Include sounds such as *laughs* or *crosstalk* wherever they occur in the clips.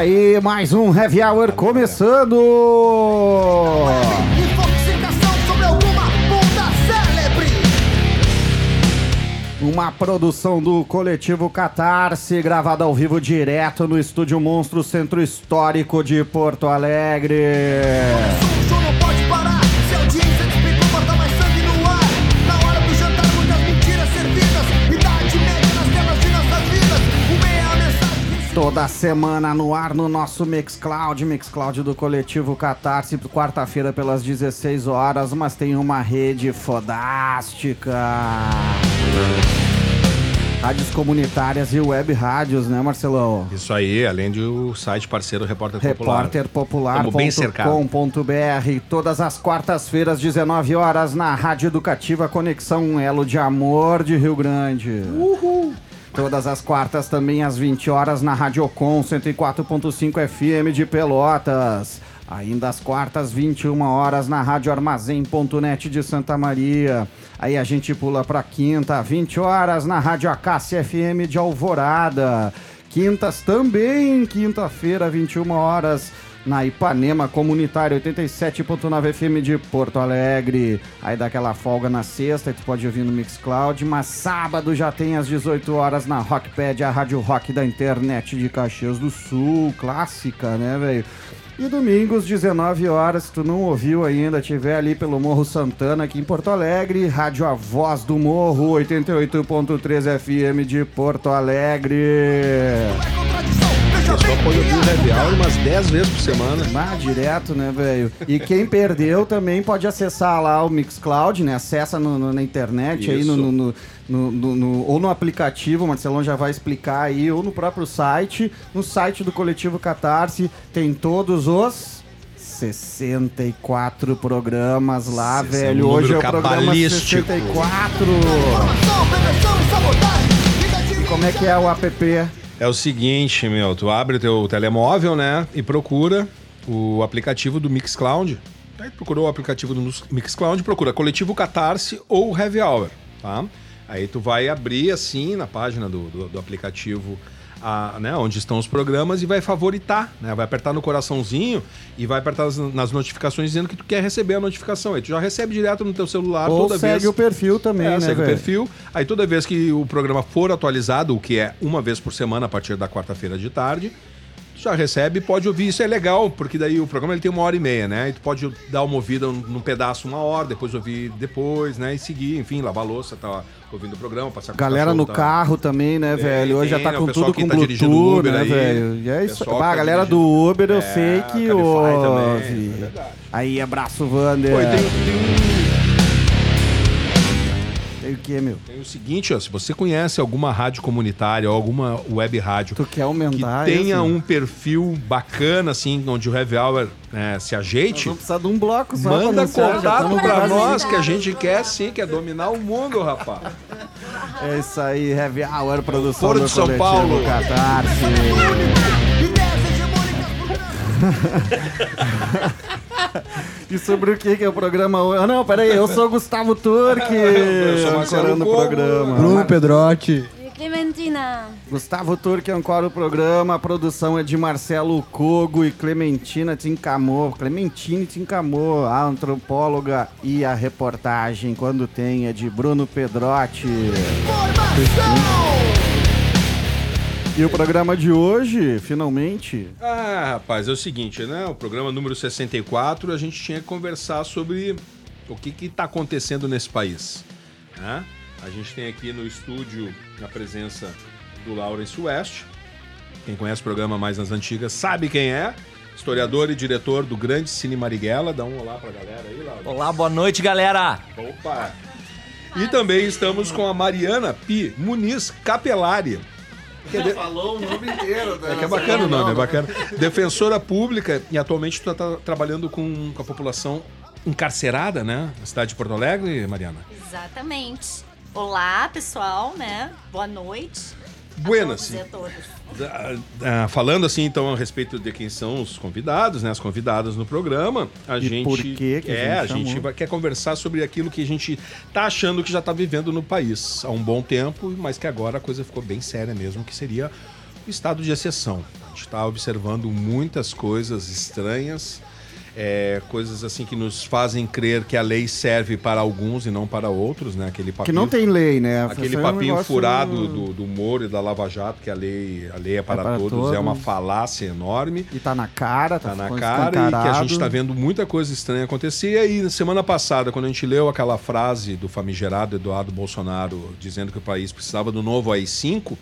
Aí, mais um Heavy Hour começando! Uma produção do coletivo Catarse, gravada ao vivo direto no Estúdio Monstro Centro Histórico de Porto Alegre. Toda semana no ar no nosso Mixcloud, Mixcloud do coletivo Catarse, quarta-feira pelas 16 horas, mas tem uma rede fodástica. Rádios comunitárias e web rádios, né, Marcelão? Isso aí, além do site parceiro Repórter Popular. repórterpopular.com.br todas as quartas-feiras 19 horas na Rádio Educativa Conexão um Elo de Amor de Rio Grande. Uhul. Todas as quartas também às 20 horas na Rádio Com 104.5 FM de Pelotas. Ainda às quartas 21 horas na Rádio Armazém.net de Santa Maria. Aí a gente pula para quinta, 20 horas na Rádio Acácia FM de Alvorada. Quintas também, quinta-feira, 21 horas, na Ipanema Comunitária 87.9 FM de Porto Alegre. Aí dá aquela folga na sexta, tu pode ouvir no Mixcloud, mas sábado já tem às 18 horas na Rockpad, a rádio rock da internet de Caxias do Sul, clássica, né, velho? E domingos, 19 horas, se tu não ouviu ainda, tiver ali pelo Morro Santana, aqui em Porto Alegre, Rádio A Voz do Morro, 88.3 FM de Porto Alegre. É. Pessoal bem, pode ouvir o é Happy Hour umas 10 vezes por semana. Ah, direto, né, velho? E quem perdeu também pode acessar lá o Mixcloud, né? Acessa no- no- na internet aí, no, Isso. no- no- no- no- no- ou no aplicativo, o Marcelão já vai explicar aí, ou no próprio site. No site do Coletivo Catarse tem todos os 64 programas lá, Esse é um velho. Hoje é o programa cabalístico. 64. informação, prevenção e sabotagem. Como é que é o app? É o seguinte, meu, tu abre o teu telemóvel, né, e procura o aplicativo do Mixcloud. Aí tu procurou o aplicativo do Mixcloud, procura Coletivo Catarse ou Heavy Hour, tá? Aí tu vai abrir assim na página do, do, do aplicativo a, né, onde estão os programas e vai favoritar, né? Vai apertar no coraçãozinho e vai apertar nas, nas notificações dizendo que tu quer receber a notificação. Aí tu já recebe direto no teu celular Ou toda segue vez. o perfil também, É, né, segue o velho? perfil. Aí toda vez que o programa for atualizado, o que é uma vez por semana a partir da quarta-feira de tarde, já recebe e pode ouvir. Isso é legal, porque daí o programa ele tem uma hora e meia, né? E tu pode dar uma ouvida num pedaço uma hora, depois ouvir depois, né? E seguir, enfim, lavar a louça, tá ouvindo o programa, passar Galera no tá- carro também, né, Tem, velho? Hoje tem, já tá né? com tudo que com tá Bluetooth, Uber né, aí, velho? E é isso. Bah, a tá galera do Uber eu É, sei que ouve. é verdade. Aí, abraço, Wander. Pô, tem, tem- Tem o que, meu? tem o seguinte, ó, se você conhece alguma rádio comunitária ou alguma web rádio Tu quer que aumentar tenha esse? um perfil bacana, assim, onde o Heavy Hour né, se ajeite, vamos precisar de um bloco só manda contato pra nós, que a gente quer sim, quer dominar o mundo, rapaz. É isso aí, Heavy Hour, produção Foro do de São coletivo Paulo. Catarse. *laughs* *laughs* E sobre o que que é o programa hoje? Ah, não, peraí, eu sou o Gustavo Turque, *laughs* Eu sou Marcelo o programa. Bruno Pedrotti. Clementina. Gustavo Turque ancora o programa, a produção é de Marcelo Cogo e Clementina Tincamô. Clementine Tincamô, a antropóloga e a reportagem, quando tem, é de Bruno Pedrotti. informação. E o programa de hoje, finalmente, Ah, rapaz, é o seguinte, né? O programa número 64, a gente tinha que conversar sobre o que que tá acontecendo nesse país, né? A gente tem aqui no estúdio a presença do Lawrence West. Quem conhece o programa mais nas antigas sabe quem é. Historiador e diretor do Grande Cine Marighella. Dá um olá pra galera aí, Lawrence. Olá, boa noite, galera. Opa! E também estamos com a Mariana Pi Muniz Capelari. Falou o nome inteiro, né? É que é bacana o nome, é bacana. Defensora pública e atualmente tu tá trabalhando com, com a população encarcerada, né? Na cidade de Porto Alegre, Mariana. Exatamente. Olá, pessoal, né? Boa noite. Buenas, e. Ah, falando assim, então, a respeito de quem são os convidados, né? As convidadas no programa, a E gente. por que que a é, gente a gente quer conversar sobre aquilo que a gente tá achando que já tá vivendo no país há um bom tempo, mas que agora a coisa ficou bem séria mesmo, que seria estado de exceção. A gente está observando muitas coisas estranhas, é, coisas assim que nos fazem crer que a lei serve para alguns e não para outros, né? Aquele Que papinho, não tem lei, né? aquele Isso é um papinho negócio- furado do, do Moro e da Lava Jato, que a lei, a lei é para, para todos, todos. é uma falácia enorme. E tá na cara, tá, Tá na cara e que a gente tá vendo muita coisa estranha acontecer. E aí, na semana passada, quando a gente leu aquela frase do famigerado Eduardo Bolsonaro dizendo que o país precisava do novo AI-5,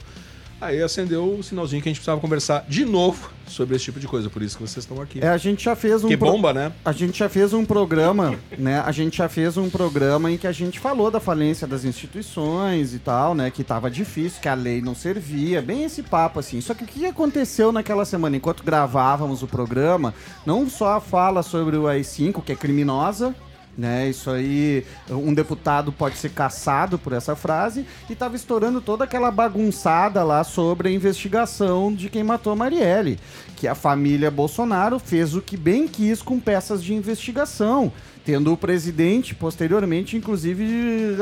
aí acendeu o sinalzinho que a gente precisava conversar de novo sobre esse tipo de coisa. Por isso que vocês estão aqui. É, a gente já fez um que pro- bomba, né? A gente já fez um programa, né? A gente já fez um programa em que a gente falou da falência das instituições e tal, né? Que tava difícil, que a lei não servia, bem esse papo assim. Só que o que aconteceu naquela semana, enquanto gravávamos o programa, não só a fala sobre o AI-5, que é criminosa, né? Isso aí, um deputado pode ser caçado por essa frase, e tava estourando toda aquela bagunçada lá sobre a investigação de quem matou a Marielle. Que a família Bolsonaro fez o que bem quis com peças de investigação. Tendo o presidente, posteriormente, inclusive,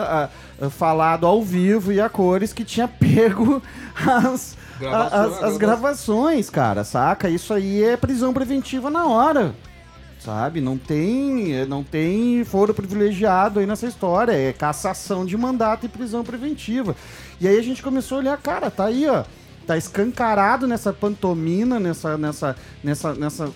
falado ao vivo e a cores que tinha pego as, Gravações, a- as, as grava- gravações, cara, saca? Isso aí é prisão preventiva na hora sabe? Não tem, não tem foro privilegiado aí nessa história, é cassação de mandato e prisão preventiva. E aí a gente começou a olhar, cara, tá aí, ó, tá escancarado nessa pantomina, nessa, nessa, nessa, nessa,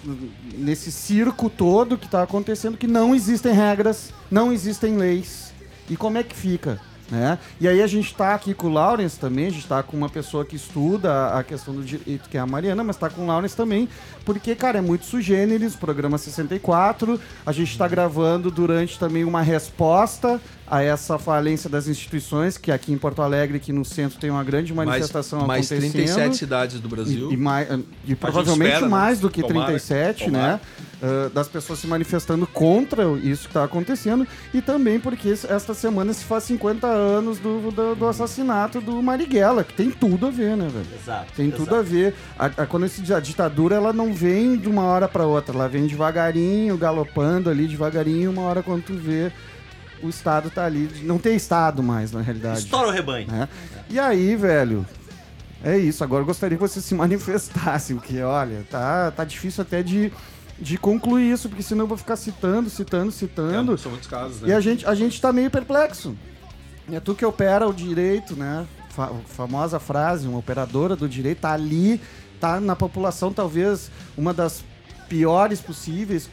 nesse circo todo que tá acontecendo, que não existem regras, não existem leis. E como é que fica? Né? E aí a gente tá aqui com o Lawrence também, a gente tá com uma pessoa que estuda a- questão do direito, que é a Mariana, mas tá com o Lawrence também, porque, cara, é muito sugêneres, programa 64, a gente tá gravando durante também uma resposta a essa falência das instituições, que aqui em Porto Alegre, aqui no centro, tem uma grande manifestação mais acontecendo. 37 cidades do Brasil. E, e mai- e provavelmente espera, né? mais do que Tomara, 37, tomara. né? Das pessoas se manifestando contra isso que está acontecendo e também porque es- esta semana se faz 50 anos do, do, do assassinato do Marighella, que tem tudo a ver, né, velho? Exato. Tem tudo a ver. A, a- quando esse, a ditadura ela não vem de uma hora para outra, ela vem devagarinho, galopando ali devagarinho, uma hora quando tu vê o Estado tá ali. Não tem Estado mais, na realidade Estoura o rebanho. né? E aí, velho, é isso. Agora eu gostaria que você se *laughs* manifestasse, porque, olha, tá, tá difícil até de, de concluir isso, porque senão eu vou ficar citando, citando, citando. É, são muitos casos, né? E a gente, a gente tá meio perplexo. É tu que opera o direito, né? Fa- famosa frase, uma operadora do direito tá ali, tá na população talvez uma das piores possíveis,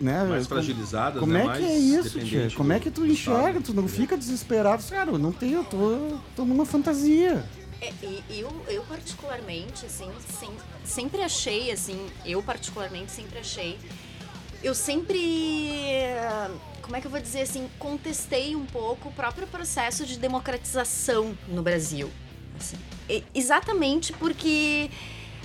né? mais fragilizadas, como né? é mais que é isso, tia? Como do- é que tu enxerga? Estado. Tu não fica desesperado? Cara, eu não tenho, eu tô, tô numa fantasia. É, e eu, eu particularmente, assim, sem- sempre achei, assim, eu particularmente sempre achei, eu sempre, como é que eu vou dizer assim, contestei um pouco o próprio processo de democratização no Brasil. assim. Exatamente porque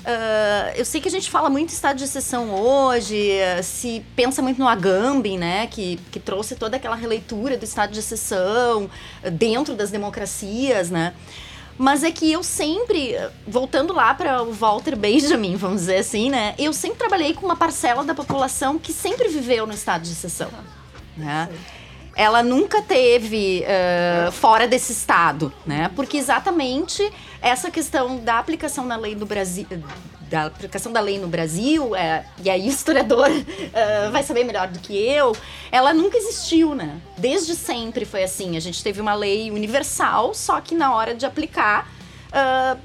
ah, eu sei que a gente fala muito estado de exceção hoje, ah, se pensa muito no Agamben, né, que, que trouxe toda aquela releitura do estado de exceção ah, dentro das democracias, né? Mas é que eu sempre, voltando lá para o Walter Benjamin, vamos dizer assim, né? Eu sempre trabalhei com uma parcela da população que sempre viveu no estado de exceção. Né? Ela nunca teve eh, fora desse estado, né? Porque exatamente essa questão da aplicação da lei do Brasil, da aplicação da lei no Brasil, é, e aí o historiador *laughs* eh, vai saber melhor do que eu, ela nunca existiu, né? Desde sempre foi assim. A gente teve uma lei universal, só que na hora de aplicar ah,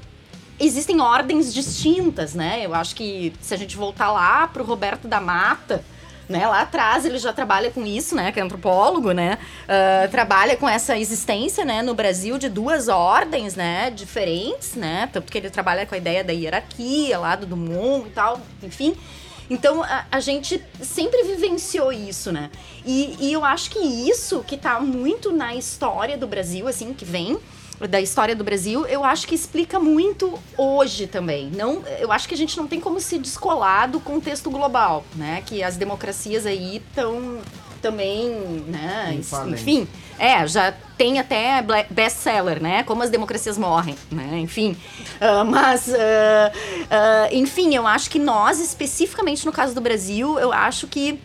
existem ordens distintas, né? Eu acho que se a gente voltar lá pro Roberto da Mata, né? Lá atrás ele já trabalha com isso, né? Que é antropólogo, né? ah, trabalha com essa existência, né? No Brasil de duas ordens, né? Diferentes, né? Tanto que ele trabalha com a ideia da hierarquia lá do mundo e tal, enfim. Então a, a gente sempre vivenciou isso, né? E, e eu acho que isso que tá muito na história do Brasil, assim, que vem da história do Brasil, eu acho que explica muito hoje também. Não, eu acho que a gente não tem como se descolar do contexto global, né? Que as democracias aí estão também, né? Enfim, é, já tem até best-seller, né? Como as democracias morrem, né? Enfim, Ah, mas, ah, ah, enfim, eu acho que nós, especificamente no caso do Brasil, eu acho que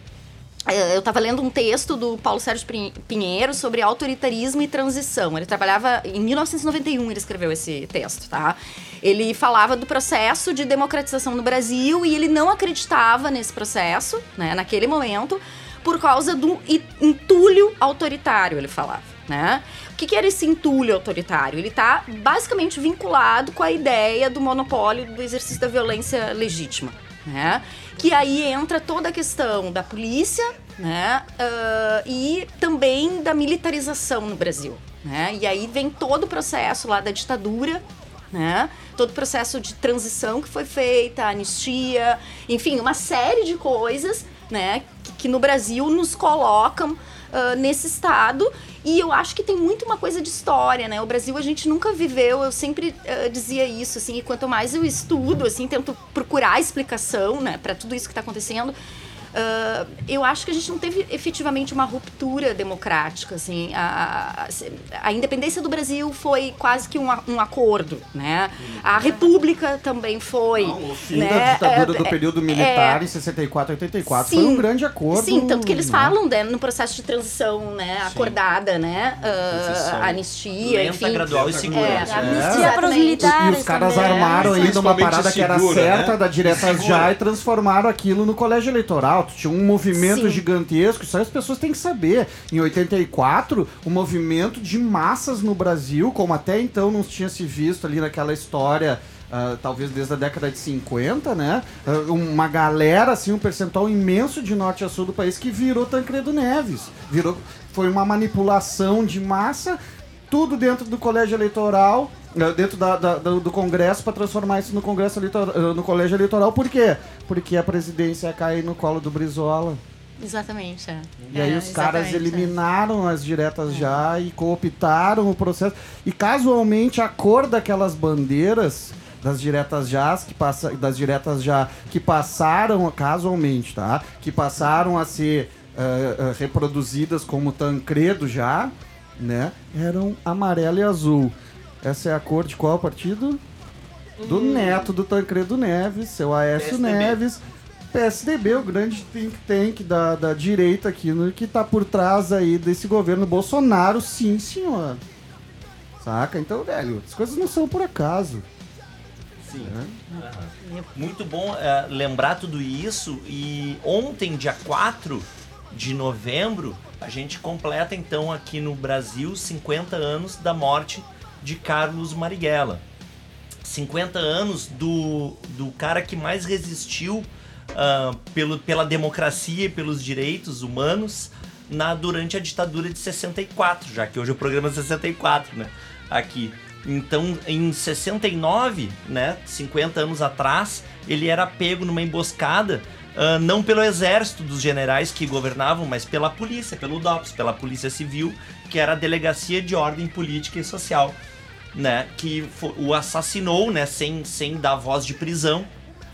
eu estava lendo um texto do Paulo Sérgio Pinheiro sobre autoritarismo e transição. Ele trabalhava em 1991, ele escreveu esse texto, tá? Ele falava do processo de democratização no Brasil e ele não acreditava nesse processo, né, naquele momento, por causa do entulho autoritário, ele falava, né? O que, que era esse entulho autoritário? Ele está basicamente vinculado com a ideia do monopólio do exercício da violência legítima, né? Que aí entra toda a questão da polícia, né? ah, e também da militarização no Brasil, né? E aí vem todo o processo lá da ditadura, né? Todo o processo de transição que foi feita, anistia, enfim, uma série de coisas, né? Que, que no Brasil nos colocam ah, nesse estado. E eu acho que tem muito uma coisa de história, né? O Brasil a gente nunca viveu, eu sempre ah, dizia isso, assim, e quanto mais eu estudo, assim, tento procurar explicação, né, para tudo isso que está acontecendo, ah, eu acho que a gente não teve efetivamente uma ruptura democrática, assim. A, a- a independência do Brasil foi quase que um, um acordo, né? A República também foi. O fim né? da ditadura É, do período é, militar em 64 84 foi Sim. um grande acordo. Sim, tanto que eles né? falam né, no processo de transição, né, acordada, né, ah, Transição anistia, lenta, enfim. gradual e segura. É, Anistia para os E, militares e os caras também. armaram ainda uma parada que era segura, certa né? da diretas Segura. já e transformaram aquilo no colégio eleitoral. Tinha um movimento Sim. gigantesco, isso aí as pessoas têm que saber. Em 84, o movimento de massas no Brasil, como até então não tinha se visto ali naquela história. ah, talvez desde a década de 50, né? Ah, uma galera, assim, um percentual imenso de norte a sul do país que virou Tancredo Neves. Virou, foi uma manipulação de massa tudo dentro do colégio eleitoral, eh, dentro da- da- do, Congresso, para transformar isso no Congresso eleitoral, eh, no colégio eleitoral. Por quê? Porque a presidência ia cair no colo do Brizola. Exatamente, é. E aí É, os caras é. eliminaram as diretas já e cooptaram o processo. E casualmente a cor daquelas bandeiras das diretas já que passa, das diretas já que passaram casualmente, tá? Que passaram a ser eh, eh, reproduzidas como Tancredo já, né? Eram amarelo e azul. Essa é a cor de qual partido? Do neto do Tancredo Neves, seu Aécio PSDB. Neves. PSDB, o grande think tank da, da direita aqui, no, que tá por trás aí desse governo Bolsonaro, sim, senhor. Saca? Então, velho, as coisas não são por acaso. Sim. Muito bom é, lembrar tudo isso. E ontem, dia 4 de novembro, a gente completa então aqui no Brasil 50 anos da morte de Carlos Marighella. 50 anos do, do cara que mais resistiu ah, pelo, pela democracia e pelos direitos humanos na, durante a ditadura de 64, já que hoje é o programa 64, né? Aqui. Então, em 69, né, 50 anos atrás, ele era pego numa emboscada, ah, não pelo exército dos generais que governavam, mas pela polícia, pelo DOPS, pela Polícia Civil, que era a Delegacia de Ordem Política e Social né, que o assassinou, né, sem, sem dar voz de prisão,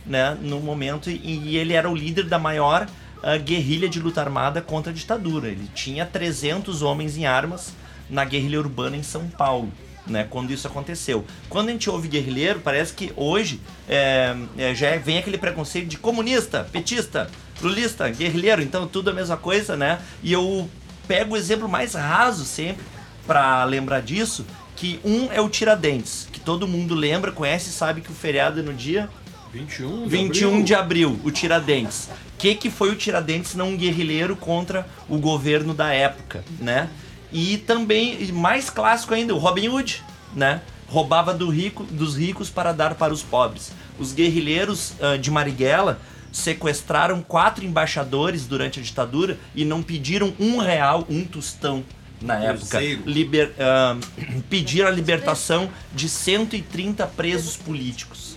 né, no momento, e, ele era o líder da maior ah, guerrilha de luta armada contra a ditadura. Ele tinha 300 homens em armas na guerrilha urbana em São Paulo, né, quando isso aconteceu. Quando a gente ouve guerrilheiro, parece que hoje é, é, já vem aquele preconceito de comunista, petista, lulista, guerrilheiro, então tudo a mesma coisa, né, e eu pego o exemplo mais raso sempre para lembrar disso, que um é o Tiradentes, que todo mundo lembra, conhece e sabe que o feriado é no dia 21 de 21 abril. de abril, o Tiradentes. O que, que foi o Tiradentes não um guerrilheiro contra o governo da época, né? E também, mais clássico ainda, o Robin Hood, né? Roubava do rico, dos ricos para dar para os pobres. Os guerrilheiros ah, de Marighella sequestraram quatro embaixadores durante a ditadura e não pediram um real, um tostão na época. Liber, ah, *clears throat* pediram a libertação de 130 presos políticos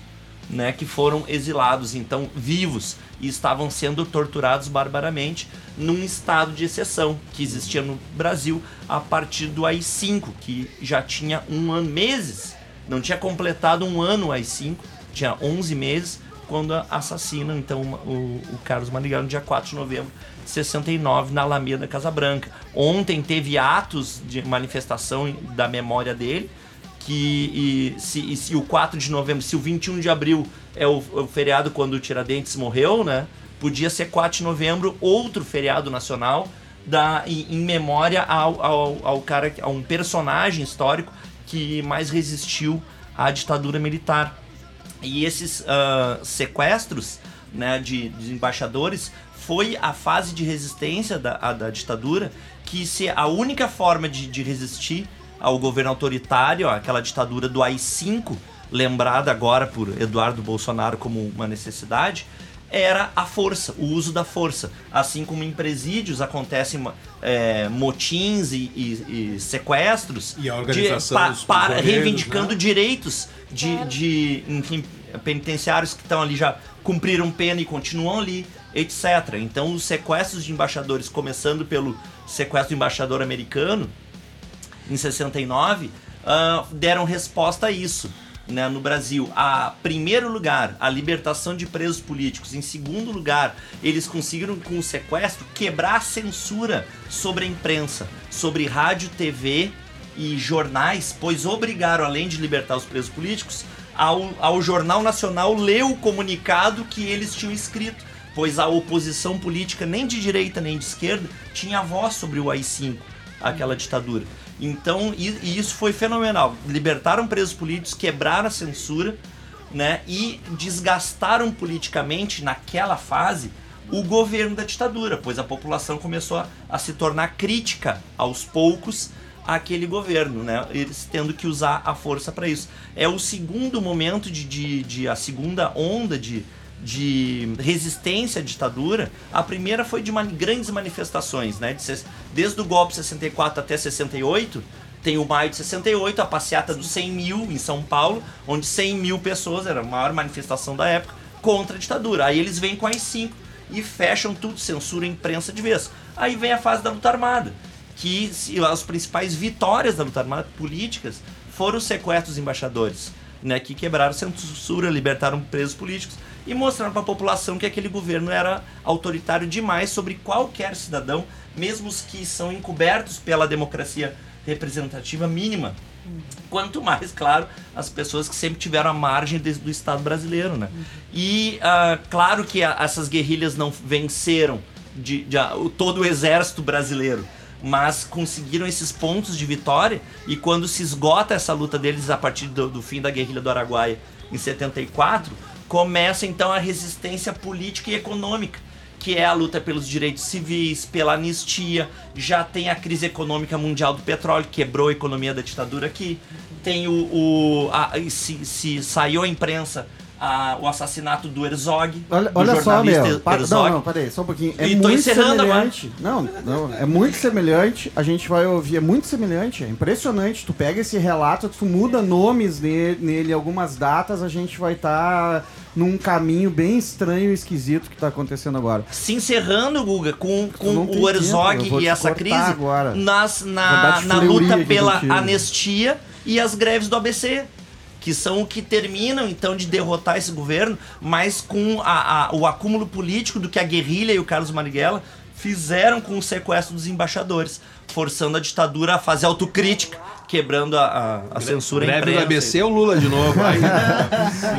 né, que foram exilados, então vivos, e estavam sendo torturados barbaramente num estado de exceção que existia no Brasil a partir do AI-5, que já tinha um ano, meses, não tinha completado um ano o AI-5, tinha 11 meses, quando assassinam então o, o Carlos Marighella no dia 4 de novembro de 69 na Alameda Casa Branca. Ontem teve atos de manifestação da memória dele, que e se, e se o 4 de novembro, se o 21 de abril é o, o feriado quando o Tiradentes morreu, né? Podia ser 4 de novembro, outro feriado nacional, da, em, em memória ao, ao, ao cara, a um personagem histórico que mais resistiu à ditadura militar. E esses ah, sequestros né, de, de embaixadores foi a fase de resistência da, a- da ditadura que se a única forma de, de resistir ao governo autoritário, aquela ditadura do AI-5, lembrada agora por Eduardo Bolsonaro como uma necessidade, era a força, o uso da força. Assim como em presídios acontecem é, motins e, e- e sequestros E a organização de, dos para, reivindicando né? direitos de, de enfim, penitenciários que estão ali já cumpriram pena e continuam ali, etc. Então os sequestros de embaixadores, começando pelo sequestro do embaixador americano em 69, ah, deram resposta a isso. Né, no Brasil, a primeiro lugar, a libertação de presos políticos. Em segundo lugar, eles conseguiram com o sequestro quebrar a censura sobre a imprensa, sobre rádio, TV e jornais, pois obrigaram, além de libertar os presos políticos, ao, ao Jornal Nacional ler o comunicado que eles tinham escrito, pois a oposição política, nem de direita nem de esquerda, tinha voz sobre o AI-5, aquela ditadura. Então, e, e isso foi fenomenal. Libertaram presos políticos, quebraram a censura, né? E desgastaram politicamente, naquela fase, o governo da ditadura, pois a população começou a, a se tornar crítica aos poucos àquele governo, né? Eles tendo que usar a força para isso. É o segundo momento de, de, de- a segunda onda de, de resistência à ditadura. A primeira foi de grandes manifestações, né? Desde o golpe de 64 até 68, tem o maio de 68, a passeata dos 100 mil em São Paulo, onde 100 mil pessoas, era a maior manifestação da época, contra a ditadura. Aí eles vêm com as cinco e fecham tudo, censura a imprensa de vez. Aí vem a fase da luta armada, que as principais vitórias da luta armada políticas foram os sequestros dos embaixadores, né, que quebraram censura, libertaram presos políticos e mostraram para a população que aquele governo era autoritário demais sobre qualquer cidadão, mesmo os que são encobertos pela democracia representativa mínima. Quanto mais, claro, as pessoas que sempre tiveram a margem do Estado brasileiro, né? E ah, claro que a- essas guerrilhas não venceram de, de- a- o- todo o exército brasileiro, mas conseguiram esses pontos de vitória. E quando se esgota essa luta deles a partir do, do fim da guerrilha do Araguaia em 74, começa então a resistência política e econômica que é a luta pelos direitos civis, pela anistia, já tem a crise econômica mundial do petróleo, que quebrou a economia da ditadura aqui, tem o. o a- se, se saiu a imprensa a- o assassinato do Herzog, Olha, do olha só, meu. Pa- Herzog. não, não, peraí, só um pouquinho. É E muito semelhante. Não, não, é muito semelhante. A gente vai ouvir, é muito semelhante, é impressionante. Tu pega esse relato, tu muda nomes nele, nele algumas datas, a gente vai estar num caminho bem estranho e esquisito que tá acontecendo agora. Se encerrando, Guga, com, com o Herzog e essa crise agora. nas, na, na luta pela contigo. anistia e as greves do ABC. Que são o que terminam, então, de derrotar esse governo, mas com a- a- o acúmulo político do que a guerrilha e o Carlos Marighella fizeram com o sequestro dos embaixadores, forçando a ditadura a fazer autocrítica, quebrando a, a, a censura Greve do. ABC o Lula de novo. Aí,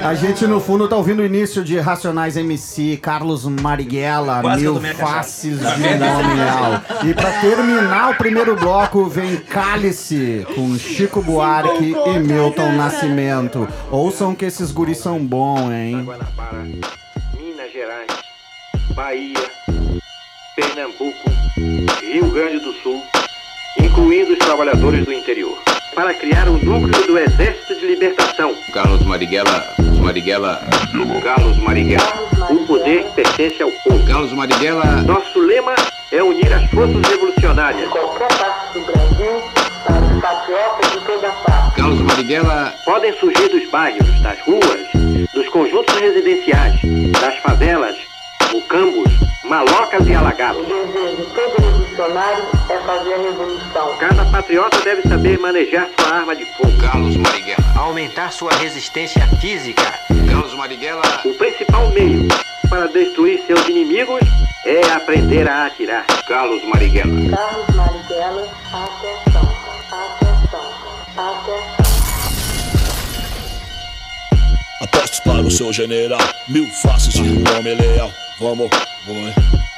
A gente no fundo tá ouvindo o início de Racionais MC, Carlos Marighella, Quase Mil. Faces de Nominal. E pra terminar o primeiro bloco vem Cálice com Chico Buarque e Milton Nascimento. Ouçam que esses guris são bons, hein? Guanabara, Minas Gerais, Bahia, Pernambuco, Rio Grande do Sul, incluindo os trabalhadores do interior, para criar o núcleo do Exército de Libertação. Carlos Marighella, Marighella, Carlos Marighella. O poder pertence ao povo. Carlos Marighella, Nosso lema é unir as forças revolucionárias. qualquer parte do Brasil, para os patriotas de toda parte. Carlos Marighella, Podem surgir dos bairros, das ruas, dos conjuntos residenciais, das favelas, mucambos, malocas e alagados. O desejo de todo revolucionário é fazer a revolução. Cada patriota deve saber manejar sua arma de fogo. Carlos Marighella, aumentar sua resistência física. Carlos Marighella, O principal meio para destruir seus inimigos é aprender a atirar. Carlos Marighella, Carlos Marighella, atenção, atenção, atenção. Apostos para o seu general, mil faces de um homem leal. Vamos, vamos.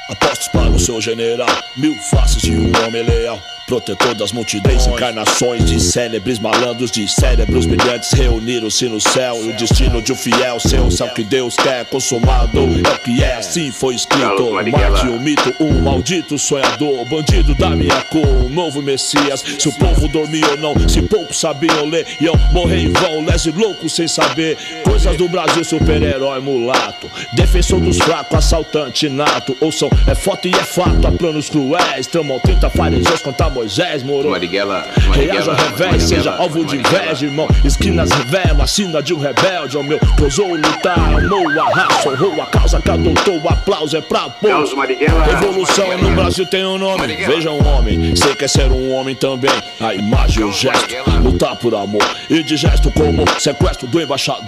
Apostos para o seu general, mil faces de um homem leal. Protetor das multidões, encarnações de célebres malandros, de cérebros brilhantes reuniram-se no céu. E o destino de um fiel, seu céu que Deus quer consumado. É o que é, assim foi escrito. Marte o mito, um maldito sonhador, bandido da minha cor, um novo Messias. Se o povo dormia ou não, se poucos sabiam ler, iam morrer em vão, lese louco sem saber. Coisas do Brasil, super-herói mulato, defensor dos fracos, assaltante nato. Ouçam, é foto e é fato, há planos cruéis, tramam 30 fariseus contra Moisés, moro. Marighella, Reaja ao revés, seja alvo de inveja, irmão. Esquinas revela a sina de um rebelde, ó meu. Ousou lutar, amou a raça, honrou a causa que adotou. O aplauso é pra pôr. Marighella. Revolução no Brasil tem um nome. Veja um homem, sei que é ser um homem também. A imagem, o gesto, lutar por amor. E de gesto como sequestro do embaixador.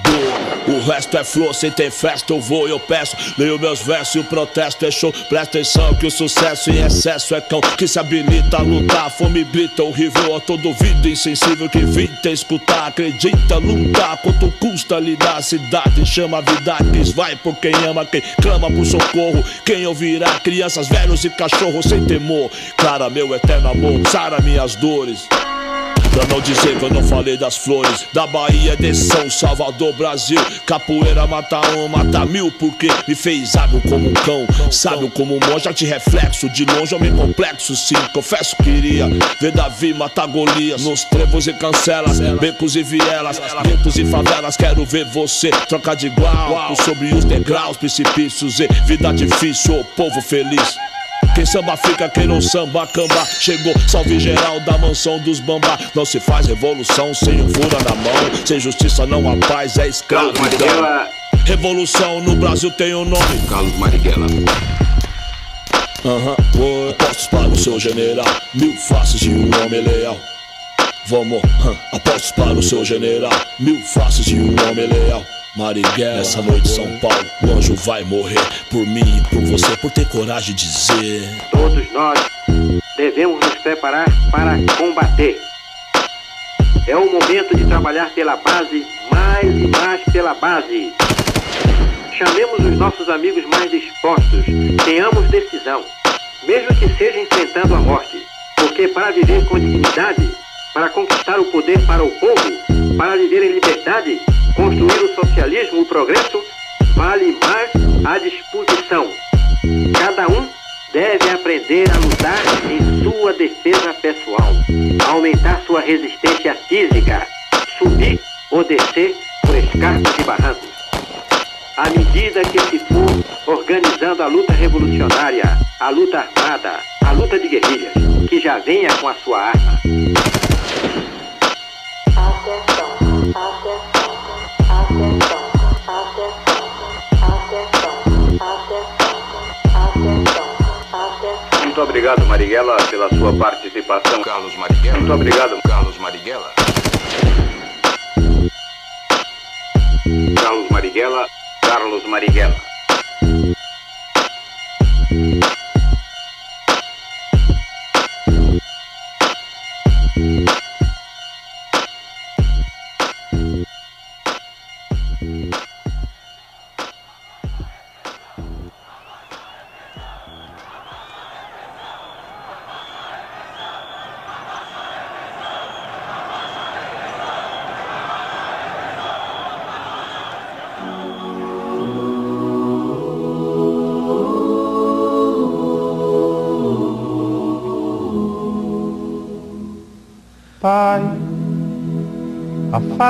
O resto é flor, sem ter festa eu vou e eu peço. Leio meus versos e o protesto é show. Presta atenção que o sucesso em excesso é cão que se habilita a lutar. Fome brita, horrível a todo ouvido insensível que evita escutar. Acredita lutar, quanto custa lidar. A cidade chama a vida, quis vai por quem ama, quem clama por socorro. Quem ouvirá crianças, velhos e cachorros sem temor. Clara, meu eterno amor, sara minhas dores. Pra não dizer que eu não falei das flores. Da Bahia de São Salvador, Brasil. Capoeira mata um, mata mil Porque me fez hábil como um cão. Sábio como um monge, te reflexo. De longe homem complexo, sim Confesso que iria ver Davi matar Golias. Nos trevos e cancelas, becos e vielas Guetos e favelas, quero ver você Trocar de igual, sobre os degraus Precipícios e vida difícil, ô povo feliz quem samba fica, quem não samba, camba. Chegou, salve geral da mansão dos bambá. Não se faz revolução sem um fura na mão. Sem justiça não há paz, é escravidão. Revolução no Brasil tem um nome. Carlos Marighella. Aham, uhum. apostos para o seu general. Mil faces de um homem leal. Vamos, hum, apostos para o seu general. Mil faces de um homem leal. Marighella, essa noite São Paulo, o anjo vai morrer por mim e por você, por ter coragem de dizer. Todos nós devemos nos preparar para combater. É o momento de trabalhar pela base, mais e mais pela base. Chamemos os nossos amigos mais dispostos. Tenhamos decisão, mesmo que seja enfrentando a morte. Porque para viver com dignidade, para conquistar o poder para o povo, para viver em liberdade, construir o socialismo, o progresso, vale mais a disposição. Cada um deve aprender a lutar em sua defesa pessoal, aumentar sua resistência física, subir ou descer por escarpas e barrancos. À medida que se for organizando a luta revolucionária, a luta armada, a luta de guerrilhas, que já venha com a sua arma. Muito obrigado, Marighella, pela sua participação. Carlos Marighella. Muito obrigado, Carlos Marighella. Carlos Marighella. Carlos Marighella.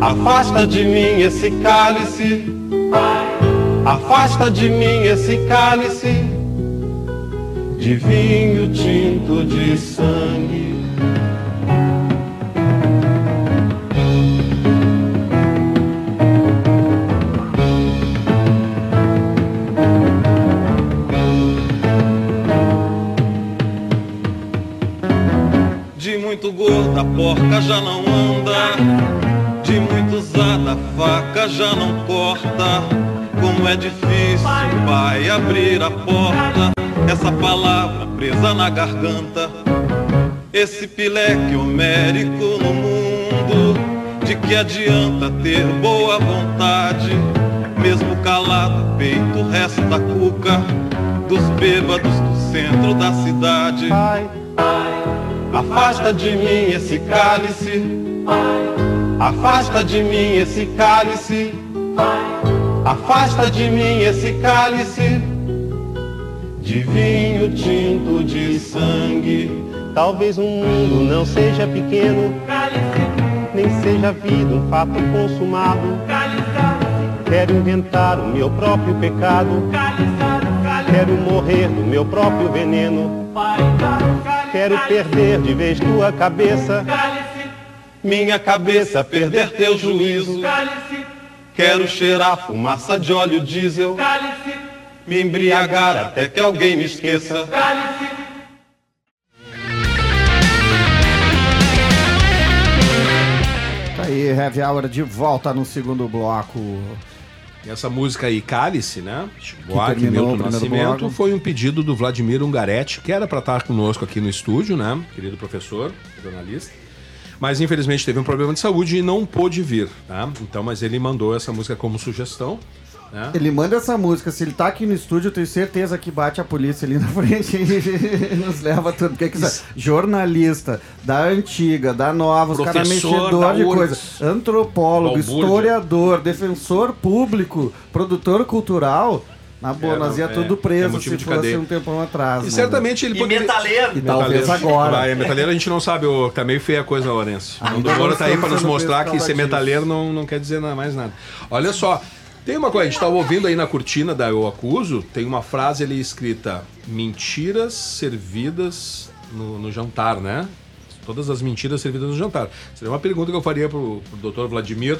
Afasta de mim esse cálice. Afasta de mim esse cálice de vinho tinto de sangue. De muito gorda porca já não muito usada a faca já não corta. Como é difícil, pai, abrir a porta, essa palavra presa na garganta. Esse pileque homérico no mundo, de que adianta ter boa vontade, mesmo calado o peito resta da cuca dos bêbados do centro da cidade. Afasta de mim esse cálice. Afasta de mim esse cálice. Afasta de mim esse cálice de vinho tinto de sangue. Talvez o mundo não seja pequeno, nem seja vida um fato consumado. Quero inventar o meu próprio pecado. Quero morrer do meu próprio veneno. Quero perder de vez tua cabeça. Minha cabeça perder teu juízo. Quero cheirar fumaça de óleo diesel. Me embriagar até que alguém me esqueça. Tá aí, Heavy Hour de volta no segundo bloco. E essa música aí, Cálice, né? Boa, terminou Milton Nascimento, bloco. foi um pedido do Vladimir Ungaretti, que era para estar conosco aqui no estúdio, né? Querido professor, jornalista. Mas infelizmente teve um problema de saúde e não pôde vir, tá? Então, mas ele mandou essa música como sugestão, né? Ele manda essa música, se ele tá aqui no estúdio, eu tenho certeza que bate a polícia ali na *laughs* frente e nos leva tudo. Porque que isso- jornalista da antiga, da nova, os caras Professor mexedor de URGS. coisa. Antropólogo, Balbúrdia. historiador, defensor público, produtor cultural. Na boa, É, nós ia não, tudo é- preso é se de fosse cadeia. um tempão atrás. E né? certamente ele E poderia... metaleiro. E talvez agora. Vai, metaleiro a gente não sabe, tá meio feia a coisa, Lourenço. O não tá aí pra estamos nos mostrar que ser metaleiro não, não quer dizer nada, mais nada. Olha só, tem uma coisa, a gente tava ouvindo aí na cortina da Eu Acuso, tem uma frase ali escrita, mentiras servidas no, no jantar, né? Todas as mentiras servidas no jantar. Seria uma pergunta que eu faria pro, pro Dr. Vladimir,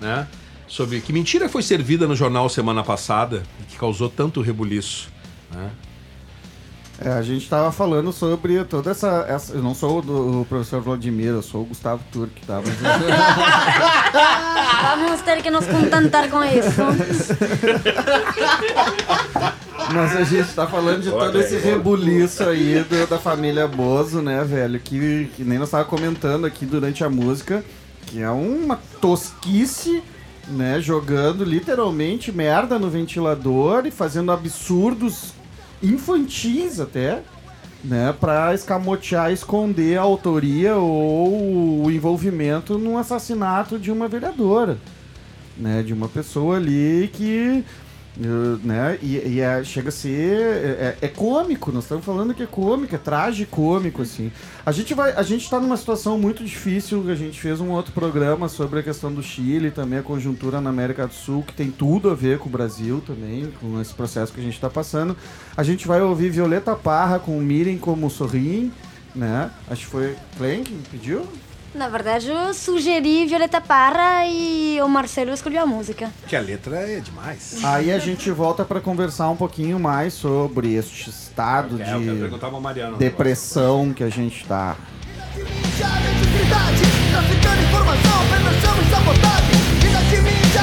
né? Sobre que mentira foi servida no jornal semana passada e que causou tanto rebuliço, né? É, a gente tava falando sobre toda essa. essa- eu não sou o, do- o professor Vladimir, eu sou o Gustavo Turk, tá? Mas- *laughs* Vamos ter que nos contentar com isso. Mas a gente tá falando de todo esse rebuliço aí do- da família Bozo, né, velho? Que, que nem nós tava comentando aqui durante a música, que é uma tosquice, né? Jogando literalmente merda no ventilador e fazendo absurdos infantis até, né? Pra escamotear, esconder a autoria ou o envolvimento num assassinato de uma vereadora, né? De uma pessoa ali que Né? E, e é- chega a ser. É, é cômico, nós estamos falando que é cômico, é tragicômico, assim. A gente vai. A gente está numa situação muito difícil. A gente fez um outro programa sobre a questão do Chile, também a conjuntura na América do Sul, que tem tudo a ver com o Brasil também, com esse processo que a gente está passando. A gente vai ouvir Violeta Parra com Mirem Como Sorriem, né? Acho que foi Clem que pediu. Na verdade, eu sugeri Violeta Parra e o Marcelo escolheu a música. Que a letra é demais. Aí a gente volta para conversar um pouquinho mais sobre este estado Eu quero- eu quero de perguntar pra Mariana depressão que a gente tá. Mediocridade, traficando informação, prevenção e sabotagem. Vida de mídia,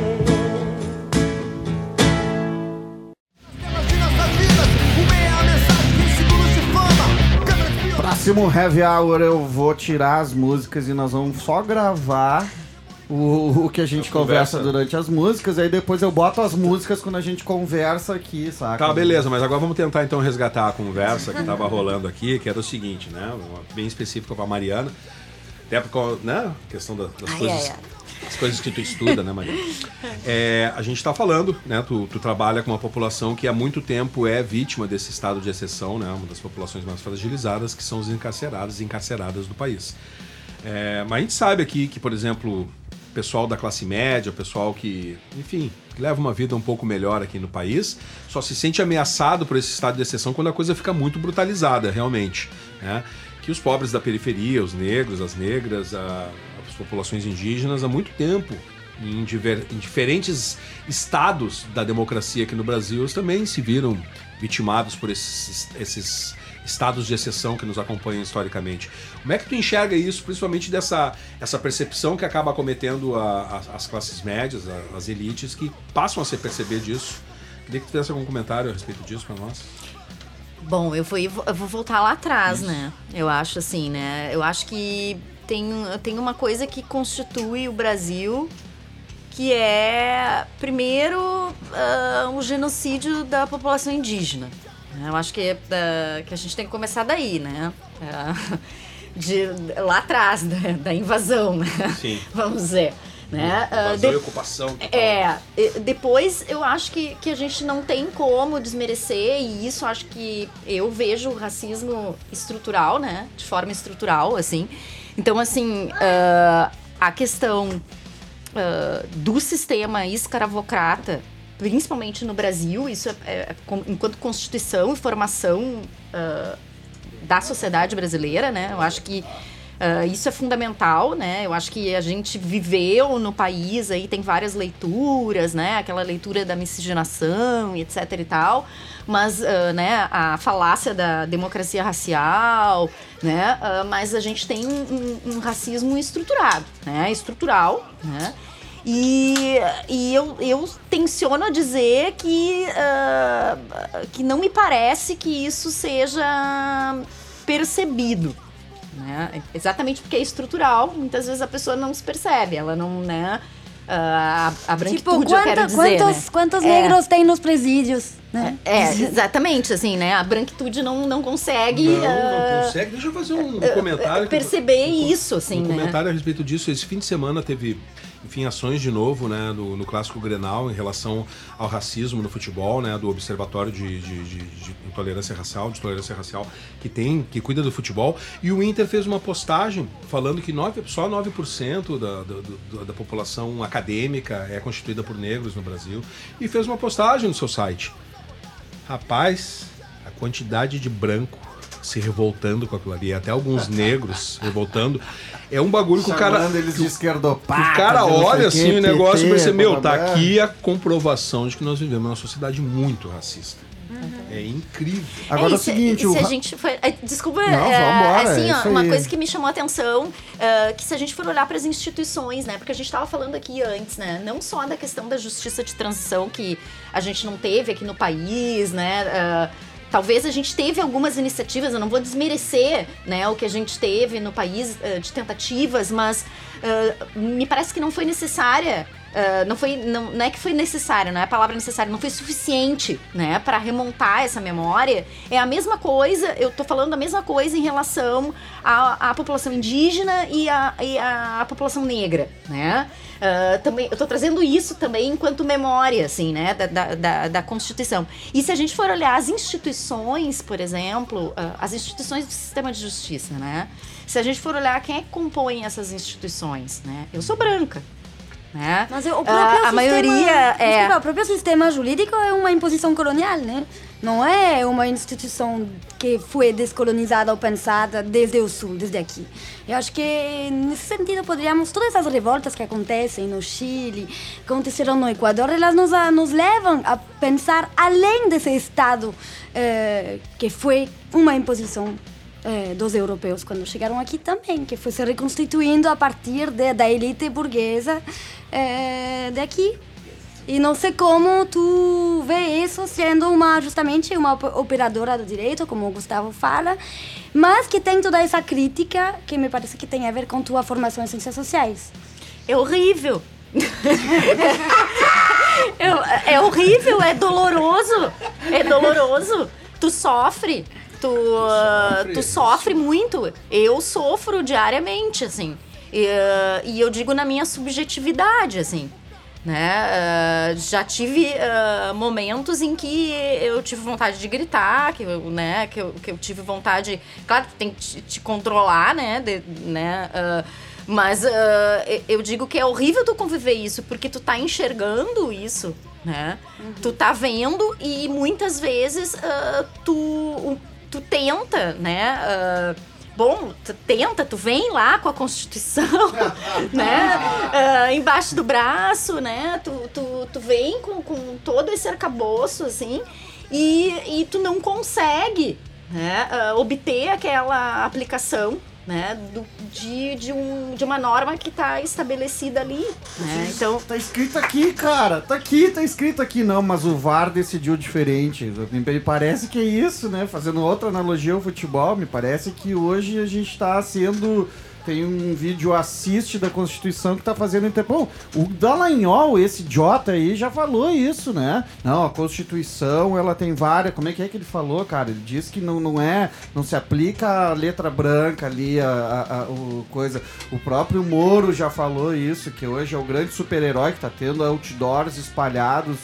Próximo Heavy Hour eu vou tirar as músicas e nós vamos só gravar o, o que a gente conversa. conversa. durante as músicas. Aí depois eu boto as músicas quando a gente conversa aqui, saca? Tá, beleza, mas agora vamos tentar então resgatar a conversa que tava rolando aqui, que era o seguinte, né? Uma bem específica pra Mariana. Até por causa, né? Questão da- das Ai, coisas. ai, As coisas que tu estuda, né, Mariana? É, a gente está falando, né? Tu, tu trabalha com uma população que há muito tempo é vítima desse estado de exceção, né? Uma das populações mais fragilizadas, que são os encarcerados e encarceradas do país. É, mas a gente sabe aqui que, por exemplo, pessoal da classe média, pessoal que, enfim, que leva uma vida um pouco melhor aqui no país, só se sente ameaçado por esse estado de exceção quando a coisa fica muito brutalizada, realmente. Né? Que os pobres da periferia, os negros, as negras, a- populações indígenas, há muito tempo, em, diver- em diferentes estados da democracia aqui no Brasil, eles também se viram vitimados por esses, esses estados de exceção que nos acompanham historicamente. Como é que tu enxerga isso, principalmente dessa essa percepção que acaba acometendo a- a- as classes médias, a- as elites, que passam a se perceber disso? Queria que tu fizesse algum comentário a respeito disso para nós. Bom, eu vou, eu vou voltar lá atrás, né? Eu acho assim, né? Eu acho que tem, tem uma coisa que constitui o Brasil, que é, primeiro, ah, o genocídio da população indígena. Eu acho que, ah, que a gente tem que começar daí, né? Ah, de, lá atrás da, da invasão, né? Sim. *laughs* Vamos dizer. Né? Ah, Invasão de- e ocupação. é, depois eu acho que, que a gente não tem como desmerecer, e isso acho que eu vejo o racismo estrutural, né? De forma estrutural, assim. Então, assim, ah, a questão ah, do sistema escravocrata, principalmente no Brasil, isso é, é, com- enquanto constituição e formação ah, da sociedade brasileira, né? Eu acho que ah, isso é fundamental, né? Eu acho que a gente viveu no país aí tem várias leituras, né? Aquela leitura da miscigenação e etc e tal, mas ah, né? A falácia da democracia racial, né? Ah, mas a gente tem um, um- um racismo estruturado, né? Estrutural, né? E, e eu, eu tenciono a dizer que, ah, que não me parece que isso seja percebido. Né? Exatamente porque é estrutural, muitas vezes a pessoa não se percebe, ela não, né? Ah, a, a branquitude, Tipo, eu quero quanta- dizer, quantos, né? quantos É. negros tem nos presídios, né? É, exatamente, assim, né? A branquitude não, não consegue... Não, ah, não consegue. Deixa eu fazer um ah, comentário. que- perceber isso, assim, um né? comentário a respeito disso. Esse fim de semana teve, enfim, ações de novo, né, do, no clássico Grenal em relação ao racismo no futebol, né, do Observatório de, de- de- de Intolerância Racial, de Tolerância Racial, que tem, que cuida do futebol. E o Inter fez uma postagem falando que nove, só 9% da, da população acadêmica é constituída por negros no Brasil. E fez uma postagem no seu site. Rapaz, a quantidade de branco se revoltando com aquilo ali, até alguns negros revoltando, é um bagulho que o cara. Eles de que o- esquerdopata, que o cara de olha o assim o negócio e pensa, meu, tá bababá." aqui a comprovação de que nós vivemos numa sociedade muito racista. É incrível. Agora é o se- seguinte, se o a gente for, é, desculpa, Não, é, vambora, assim, é ó, uma coisa que me chamou a atenção, é, que se a gente for olhar para as instituições, né, porque a gente estava falando aqui antes, né, não só da questão da justiça de transição que a gente não teve aqui no país, né, é, Talvez a gente teve algumas iniciativas, eu não vou desmerecer né, o que a gente teve no país eh, de tentativas, mas eh, me parece que não foi necessária. Eh, não, foi, não, não é que foi necessário, não é a palavra necessária, não foi suficiente né, para remontar essa memória. É a mesma coisa, eu tô falando a mesma coisa em relação à, população indígena e à, população negra, né? Ah, também, eu tô trazendo isso também enquanto memória, assim, né, da, da, da, Constituição. E se a gente for olhar as instituições, por exemplo, ah, as instituições do sistema de justiça, né? Se a gente for olhar quem é que compõe essas instituições, né? Eu sou branca, né? Mas o Ah, próprio a sistema, maioria é... desculpa, o próprio sistema jurídico é uma imposição colonial, né? Não é uma instituição que foi descolonizada ou pensada desde o sul, desde aqui. Eu acho que nesse sentido poderíamos todas essas revoltas que acontecem no Chile, que aconteceram no Equador, elas nos, a- nos levam a pensar além desse estado eh, que foi uma imposição eh, dos europeus quando chegaram aqui também, que foi se reconstituindo a partir de- da elite burguesa eh, daqui. E não sei como tu vê isso sendo uma justamente uma op- operadora do direito, como o Gustavo fala, mas que tem toda essa crítica que me parece que tem a ver com tua formação em ciências sociais. É horrível. *laughs* é, é horrível, é doloroso. É doloroso. Tu sofre. Tu, ah, tu sofre muito. Eu sofro diariamente, assim. E, ah, e eu digo na minha subjetividade, assim. Né? Ah, já tive ah, momentos em que eu tive vontade de gritar, que eu, né, que eu, que eu tive vontade. Claro, tu tem que te, te controlar, né? de- né ah, mas eu digo que é horrível tu conviver isso, porque tu tá enxergando isso, né? Tu tá vendo e muitas vezes tu, tu tenta, né? ah, Bom, tu tenta, tu vem lá com a Constituição, *laughs* né? ah, embaixo do braço, né? Tu, tu, tu vem com, com todo esse arcabouço, assim, e, e tu não consegue né, ah, obter aquela aplicação né, do- de, de, um, de uma norma que está estabelecida ali. Né? Então, Tá escrito aqui, cara. Tá aqui, tá escrito aqui. Não, mas o VAR decidiu diferente. Me parece que é isso, né? Fazendo outra analogia ao futebol, me parece que hoje a gente tá sendo. Tem um vídeo assiste da Constituição que tá fazendo inter... Bom, o Dallagnol, esse idiota aí, já falou isso, né? Não, a Constituição, ela tem várias. Como é que é que ele falou, cara? Ele disse que não, não é. Não se aplica a letra branca ali, a, a- a- o coisa. O próprio Moro já falou isso, que hoje é o grande super-herói que tá tendo outdoors espalhados.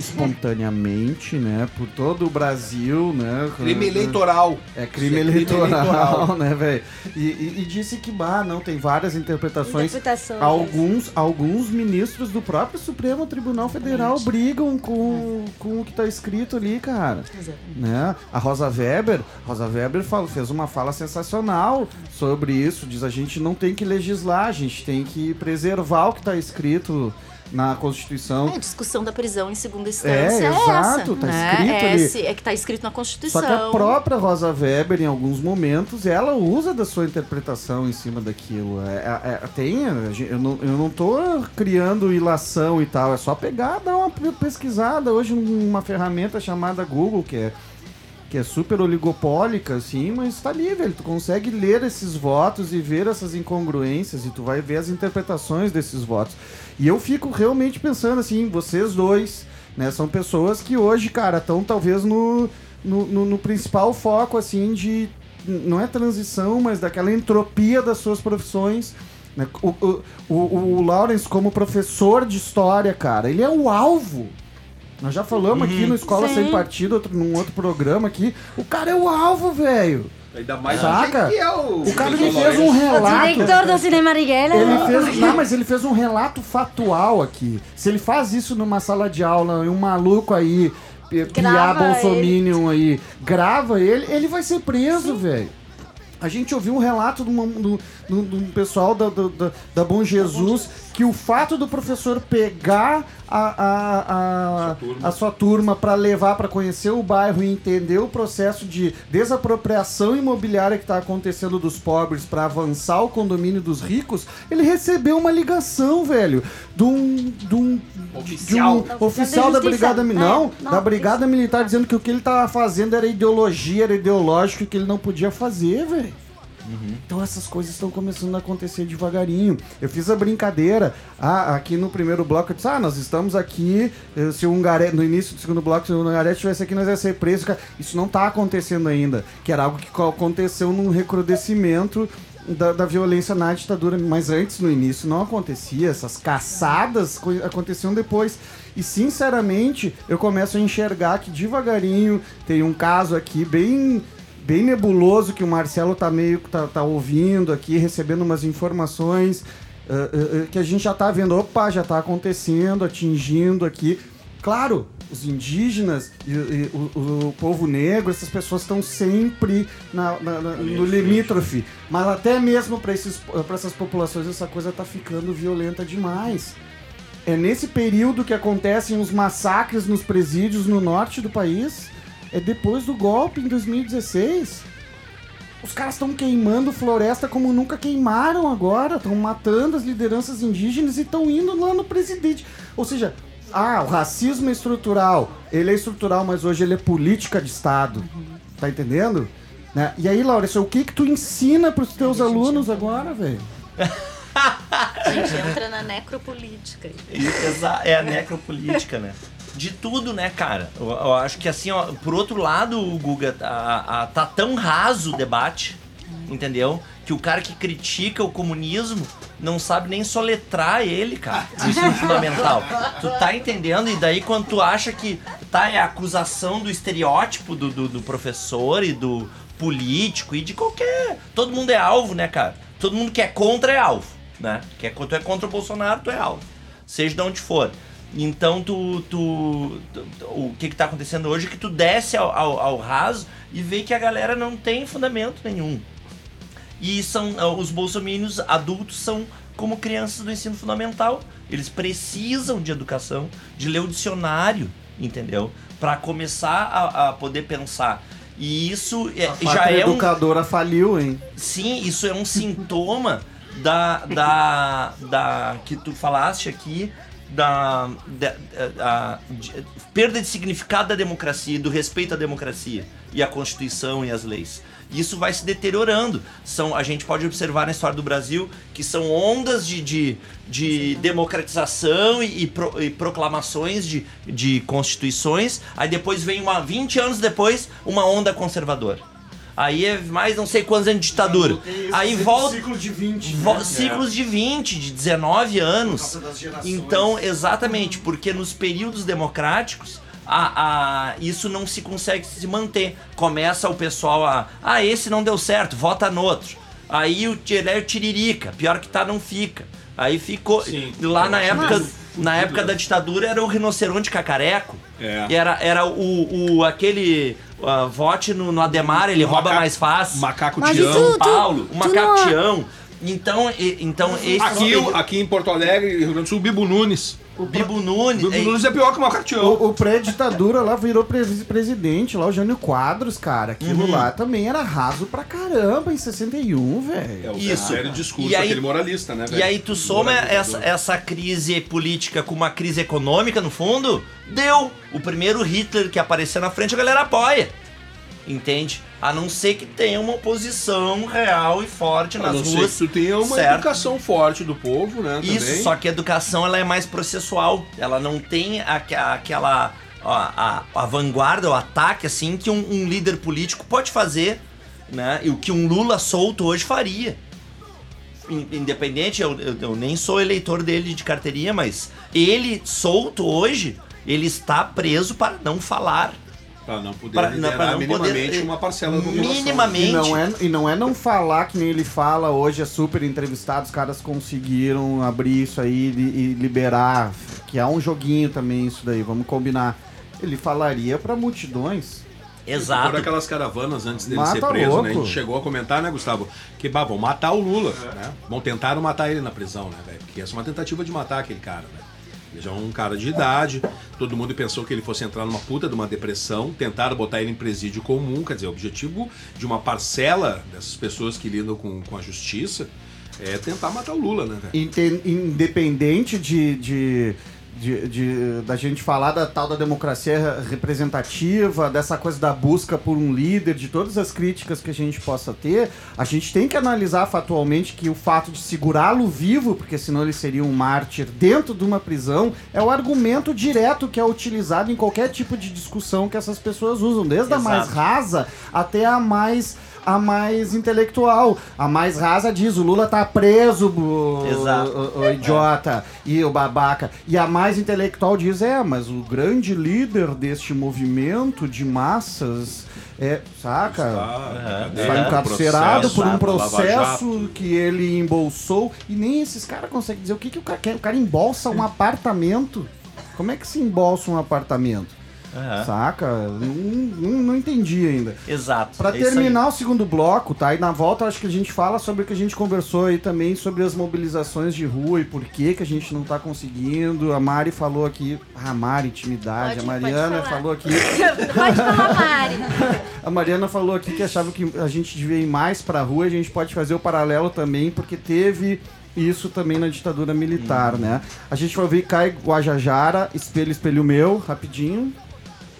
Espontaneamente, né, por todo o Brasil, né? Crime eleitoral. É crime é crime eleitoral, eleitoral. *laughs* né, velho? E, e- e disse que, bah, não, tem várias interpretações. Interpretações. Alguns, alguns ministros do próprio Supremo Tribunal Federal brigam com, com o que tá escrito ali, cara. Né? A Rosa Weber, Rosa Weber fala- fez uma fala sensacional sobre isso, diz a gente não tem que legislar, a gente tem que preservar o que tá escrito na Constituição. É, a discussão da prisão em segunda É, instância é, exato, essa, tá né? escrito é, ali. esse- é que tá escrito na Constituição. Só que a própria Rosa Weber, em alguns momentos, ela usa da sua interpretação em cima daquilo. É, é- é- tem, eu não, eu não tô criando ilação e tal, é só pegar, dar uma pe- pesquisada hoje numa ferramenta chamada Google, que é que é super oligopólica, assim, mas tá ali, velho. Tu consegue ler esses votos e ver essas incongruências e tu vai ver as interpretações desses votos. E eu fico realmente pensando, assim, vocês dois, né, são pessoas que hoje, cara, estão talvez no, no, no- no principal foco, assim, de. Não é transição, mas daquela entropia das suas profissões. né? O, o, o, o Lawrence, como professor de história, cara, ele é o alvo. Nós já falamos aqui no Escola Sim. Sem Partido, outro, num outro programa aqui. O cara é o alvo, velho. Ainda mais Saca? que é o. O cara ele fez um Lourenço. O relato. diretor do Cinema Marighella. Ele fez, não, mas ele fez um relato fatual aqui. Se ele faz isso numa sala de aula e um maluco aí, piar Grava Bolsominion aí, grava ele, ele vai ser preso, velho. A gente ouviu um relato de, uma- do- do- de um pessoal da, do- da, da Bom Jesus que o fato do professor pegar a, a, a, a sua turma para levar para conhecer o bairro e entender o processo de desapropriação imobiliária que está acontecendo dos pobres para avançar o condomínio dos ricos, ele recebeu uma ligação, velho, de um, de um Oficial. de um oficial da brigada mi- É, não, não, da brigada militar dizendo que o que ele tava fazendo era ideologia, era ideológico e que ele não podia fazer, velho. Então essas coisas estão começando a acontecer devagarinho. Eu fiz a brincadeira ah, aqui no primeiro bloco. Eu disse, ah, nós estamos aqui. eh, Se o Ungarete, no início do segundo bloco, se o Ungarete estivesse aqui, nós ia ser preso. Isso não tá acontecendo ainda. Que era algo que co- aconteceu num recrudescimento da, da violência na ditadura. Mas antes, no início, não acontecia. Essas caçadas co- aconteciam depois. E sinceramente, eu começo a enxergar que devagarinho tem um caso aqui bem bem nebuloso que o Marcelo tá meio tá, tá ouvindo aqui, recebendo umas informações eh, eh, que a gente já tá vendo, opa, já tá acontecendo, atingindo aqui. Claro, os indígenas e, e o, o povo negro, essas pessoas estão sempre na- na- na- no limítrofe. Mas até mesmo para essas populações essa coisa tá ficando violenta demais. É nesse período que acontecem os massacres nos presídios no norte do país. É depois do golpe em 2016. Os caras estão queimando floresta como nunca queimaram agora. Estão matando as lideranças indígenas e estão indo lá no presidente. Ou seja, ah, o racismo é estrutural. Ele é estrutural, mas hoje ele é política de Estado. Tá entendendo? Né? E aí, Laura, o que que tu ensina pros teus alunos agora, velho? A *laughs* gente entra na necropolítica. Exa- É a necropolítica, né? De tudo, né, cara? Eu, eu acho que assim, ó, por outro lado, o Guga, a- a- tá tão raso o debate, entendeu? Que o cara que critica o comunismo não sabe nem soletrar ele, cara. *laughs* O ensino fundamental. Tu tá entendendo? E daí quando tu acha que tá, é a acusação do estereótipo do, do, do professor e do político e de qualquer. Todo mundo é alvo, né, cara? Todo mundo que é contra é alvo, né? Que é, tu é contra o Bolsonaro, tu é alvo. Seja de onde for. Então tu, tu, tu- tu- o que que tá acontecendo hoje é que tu desce ao, ao, ao raso e vê que a galera não tem fundamento nenhum. E são ah, os bolsominions adultos são como crianças do ensino fundamental. Eles precisam de educação, de ler o dicionário, entendeu? Para começar a, a poder pensar. E isso é- A já é um educadora faliu, hein? Sim, isso é um *laughs* sintoma da, da, da que tu falaste aqui da, da- a- de- perda de significado da democracia, do respeito à democracia e à Constituição e às leis. Isso vai se deteriorando. São, a gente pode observar na história do Brasil que são ondas de, de, de democratização e, e pro- e proclamações de, de constituições. Aí depois vem uma 20 anos depois uma onda conservadora. Aí é mais não sei quantos anos de ditadura. Aí volta. Ciclo de 20. Vo- né? Ciclos de 20, de 19 anos. Então, exatamente, porque nos períodos democráticos, a, a- isso não se consegue se manter. Começa o pessoal a. Ah, esse não deu certo, vota no outro. Aí o Tiré o Tiririca, pior que tá, não fica. Aí ficou. lá na época. Na época da ditadura era o rinoceronte cacareco. É. E era, era o, o aquele. Ah, vote no, no Ademar, ele rouba mais fácil. Macaco Mas Tião. São tu- Paulo, tu o macaco não- Tião. Então, e- então esse Aqui, o- aqui em Porto Alegre, Rio Grande do Sul, o Bibo Nunes. O Bibo Nunes. Bibo Nunes é pior que o Macaco Tião. O, o pré-ditadura lá virou pres- presidente, lá o Jânio Quadros, cara. Aquilo Uhum. lá também era raso pra caramba em 61, velho. É o Isso. velho discurso, E aí- aquele moralista, né, E velho? aí tu soma essa, essa crise política com uma crise econômica, no fundo, deu. O primeiro Hitler que aparecer na frente, a galera apoia. Entende? A não ser que tenha uma oposição real e forte A nas não ser ruas. que tu tenha uma certo? educação forte do povo, né? Isso, também. só que a educação ela é mais processual. Ela não tem aque- aquela ó, a, a vanguarda, o ataque assim que um, um líder político pode fazer, né? E o que um Lula solto hoje faria. In- Independente, eu, eu- eu nem sou eleitor dele de carteirinha, mas ele solto hoje, ele está preso para não falar. Pra não poder Pra- liderar pra não minimamente poder- uma parcela população. Minimamente. E não, é, e não é não falar que nem ele fala hoje, é super entrevistado, os caras conseguiram abrir isso aí e, e liberar, que há um joguinho também isso daí, vamos combinar. Ele falaria pra multidões. Exato. Por aquelas caravanas antes dele Mata ser preso, louco. né? A gente chegou a comentar, né, Gustavo? Que bah, vão matar o Lula, né? Vão tentar matar ele na prisão, né, velho? Porque essa é uma tentativa de matar aquele cara, né? Já é um cara de idade, todo mundo pensou que ele fosse entrar numa puta de uma depressão, tentaram botar ele em presídio comum, quer dizer, o objetivo de uma parcela dessas pessoas que lidam com, com a justiça é tentar matar o Lula, né, velho? Independente de, de, de- de- da gente falar da tal da democracia representativa, dessa coisa da busca por um líder, de todas as críticas que a gente possa ter, a gente tem que analisar factualmente que o fato de segurá-lo vivo, porque senão ele seria um mártir dentro de uma prisão, é o argumento direto que é utilizado em qualquer tipo de discussão que essas pessoas usam, desde a mais Exato. rasa até a mais a mais intelectual. A mais rasa diz, o Lula tá preso, o, Exato. o- o idiota e o babaca. E a mais intelectual diz, é, mas o grande líder deste movimento de massas é, saca? Está, Está é, encarcerado por um processo que ele embolsou. E nem esses caras conseguem dizer o que, que o cara quer. O cara embolsa um apartamento. Como é que se embolsa um apartamento? Aham. Saca? Não, não, não entendi ainda. Exato. Pra É terminar o segundo bloco, tá? E na volta acho que a gente fala sobre o que a gente conversou aí também, sobre as mobilizações de rua e por que que a gente não tá conseguindo. A Mari falou aqui, ah, Mari, intimidade. Pode- a Mariana falou aqui. *laughs* Pode falar, Mari. *laughs* A Mariana falou aqui que achava que a gente devia ir mais pra rua, a gente pode fazer o paralelo também, porque teve isso também na ditadura militar, né? A gente vai ouvir Cai Guajajara, Espelho, Espelho Meu, rapidinho.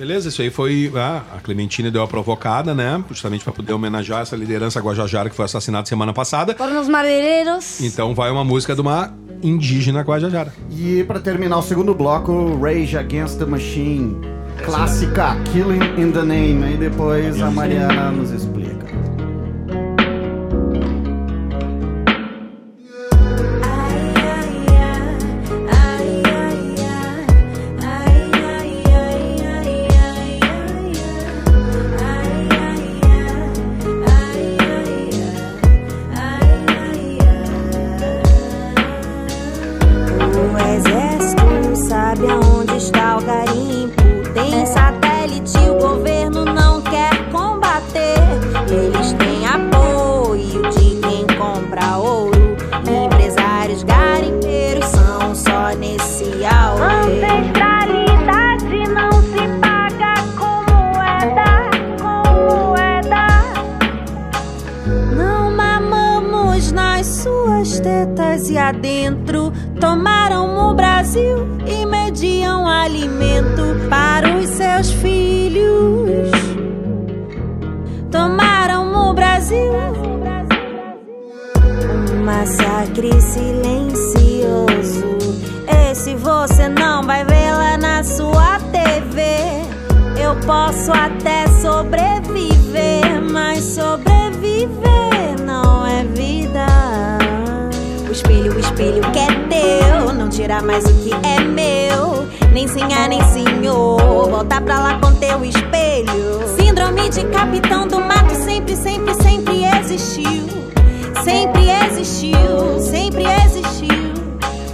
Beleza, isso aí foi. ah, a Clementina deu a provocada, né? Justamente para poder homenagear essa liderança guajajara que foi assassinada semana passada. Por los madeireiros. Então vai uma música de uma indígena guajajara. E pra terminar o segundo bloco, Rage Against the Machine, clássica, Killing in the Name. Aí depois a Mariana nos explica.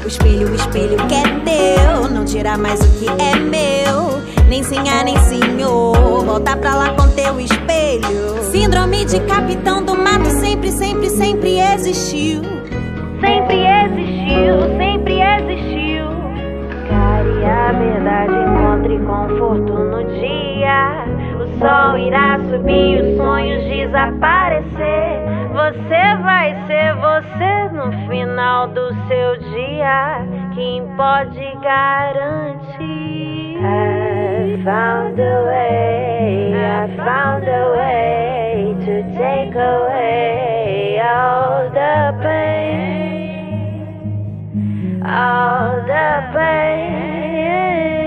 O espelho, o espelho que é teu, não tirar mais o que é meu. Nem sinhá, nem senhor, volta pra lá com teu espelho. Síndrome de capitão do mato sempre, sempre, sempre existiu. Sempre existiu, sempre existiu. Care a verdade, encontre conforto no dia. O sol irá subir, os sonhos desaparecer. Você vai ser você no final do seu dia. Quem pode garantir? I found a way, I found a way to take away all the pain, all the pain.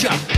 Gotcha!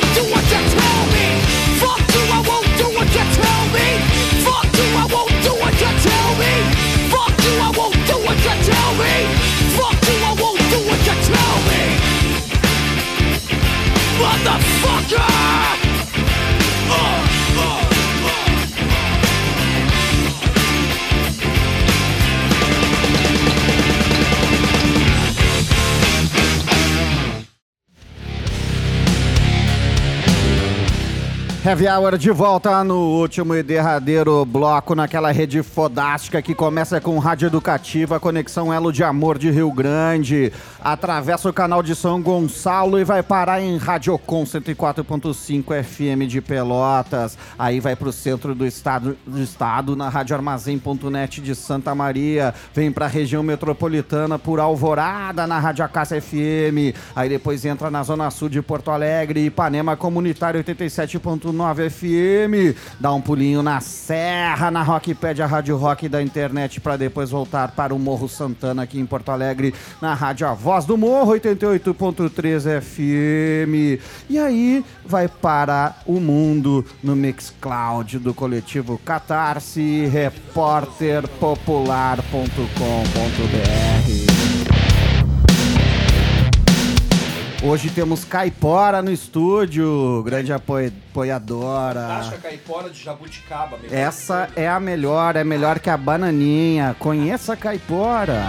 Heavy Hour de volta no último e derradeiro bloco naquela rede fodástica que começa com Rádio Educativa, Conexão Elo de Amor de Rio Grande, atravessa o canal de São Gonçalo e vai parar em Radiocom 104.5 FM de Pelotas. Aí vai pro centro do estado, do estado na radioarmazém.net de Santa Maria, vem pra região metropolitana por Alvorada na Rádio Acácia FM, aí depois entra na zona sul de Porto Alegre, Ipanema Comunitário 87.9 FM, dá um pulinho na Serra, na Rockpad, a Rádio Rock da internet, para depois voltar para o Morro Santana aqui em Porto Alegre, na Rádio A Voz do Morro 88.3 FM. E aí vai para o mundo no Mixcloud do coletivo Catarse, repórterpopular.com.br. Hoje temos Caipora no estúdio, grande apoio- apoiadora. Tasca caipora de jabuticaba. meu. Essa é a melhor, é melhor que a bananinha. Conheça a Caipora.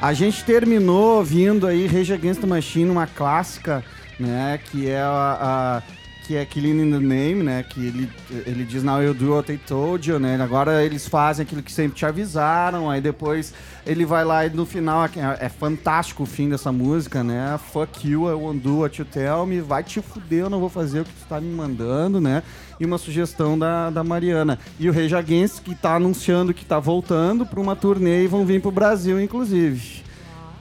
A gente terminou ouvindo aí Rage Against the Machine, uma clássica, né, que é a, a- que é Killing in the Name, né, que ele, ele diz Now you do what I told you, né, agora eles fazem aquilo que sempre te avisaram, aí depois ele vai lá e no final, é, é fantástico o fim dessa música, né, Fuck you, I won't do what you tell me, vai te fuder, eu não vou fazer o que tu tá me mandando, né, e uma sugestão da, da Mariana. E o Rage Against, que tá anunciando que tá voltando pra uma turnê e vão vir pro Brasil, inclusive.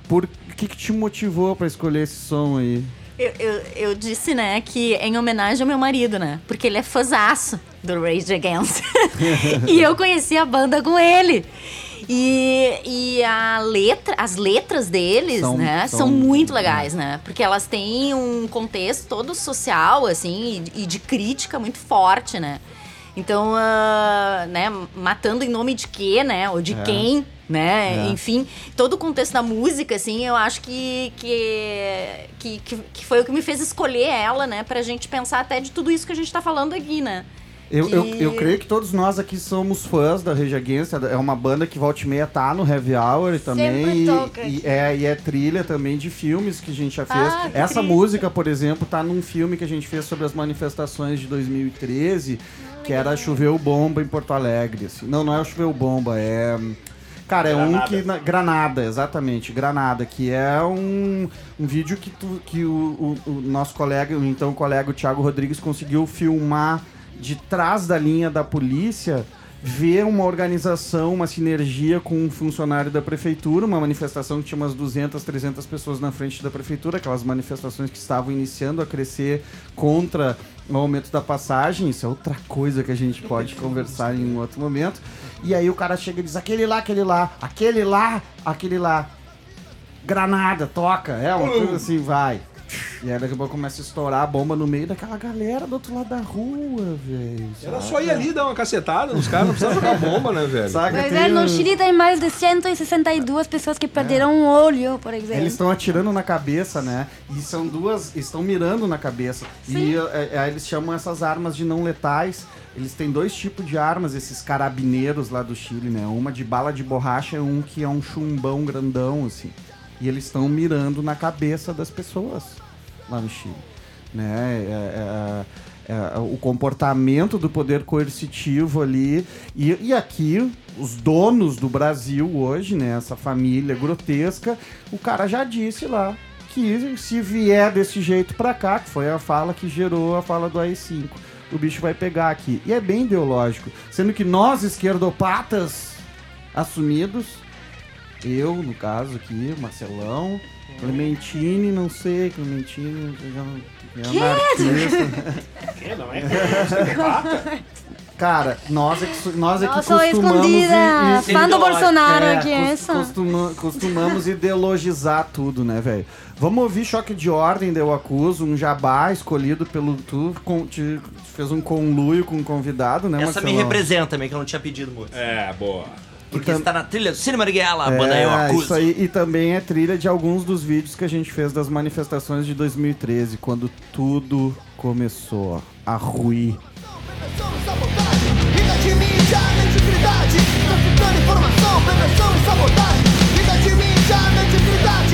Por que que te motivou pra escolher esse som aí? Eu, eu, eu disse, né, que em homenagem ao meu marido, né? Porque ele é fãzaço do Rage Against. *laughs* e eu conheci a banda com ele. E, e a letra, as letras deles, São- né, são- são, muito legais, né? Porque elas têm um contexto todo social, assim, e, e de crítica muito forte, né? Então, ah, né, matando em nome de quê, né? Ou de É. quem, né? É. Enfim, todo o contexto da música, assim, eu acho que, que, que, que, foi o que me fez escolher ela, né? Pra gente pensar até de tudo isso que a gente tá falando aqui, né? Eu, Que- eu, eu creio que todos nós aqui somos fãs da Rage Against. É uma banda que volta e meia tá no Heavy Hour também. E- toca E, é, e é trilha também de filmes que a gente já fez. Ah, Essa música, por exemplo, tá num filme que a gente fez sobre as manifestações de 2013, que era Choveu Bomba em Porto Alegre. assim. Não, não é o Choveu Bomba, é. Cara, é um Granada. que. na- Granada, exatamente, Granada, que é um, um vídeo que, tu, que o, o- o nosso colega, o então colega o Thiago Rodrigues, conseguiu filmar de trás da linha da polícia, ver uma organização, uma sinergia com um funcionário da prefeitura, uma manifestação que tinha umas 200, 300 pessoas na frente da prefeitura, aquelas manifestações que estavam iniciando a crescer contra o aumento da passagem, isso é outra coisa que a gente pode conversar em um outro momento. E aí o cara chega e diz: aquele lá, aquele lá, aquele lá, aquele lá. Granada, toca. É uma coisa assim, vai. E aí daqui a pouco começa a estourar a bomba no meio daquela galera do outro lado da rua, velho. Era só ir ali dar uma cacetada nos caras, não precisa jogar bomba, né, velho? Saca? Pois Tem é, no Chile tem mais de 162 pessoas que perderam um olho, por exemplo. Eles estão atirando na cabeça, né? E são duas, estão mirando na cabeça. E é, é, eles chamam essas armas de não letais. Eles têm dois tipos de armas, esses carabineiros lá do Chile, né? Uma de bala de borracha e um que é um chumbão grandão, assim. E eles estão mirando na cabeça das pessoas lá no Chile. Né? É- é- é- o comportamento do poder coercitivo ali. E, e aqui, os donos do Brasil hoje, né? Essa família grotesca, o cara já disse lá que se vier desse jeito pra cá, que foi a fala que gerou a fala do AI-5, o bicho vai pegar aqui. E é bem ideológico. Sendo que nós, esquerdopatas assumidos, eu, no caso aqui, Marcelão, Clementine, não sei, Clementine, já não- é Que? *laughs* Não é? Cara, nós é que, nós é que Eu sou costumamos... escondida, fã do Bolsonaro É, aqui, cos- essa. costuma- costumamos ideologizar tudo, né, velho? Vamos ouvir Choque de Ordem, Eu Acuso, um jabá escolhido pelo tu, com, te, fez um conluio com um convidado, né, Essa me Marcelão? representa também, que eu não tinha pedido muito. É, boa. Porque Então- está na trilha do Cine Marighella, a banda é, Eu Acuso. isso aí, e também é trilha de alguns dos vídeos que a gente fez das manifestações de 2013, quando tudo começou a ruir. Traficando informação, prevenção e sabotagem Liga de mídia, mediocridade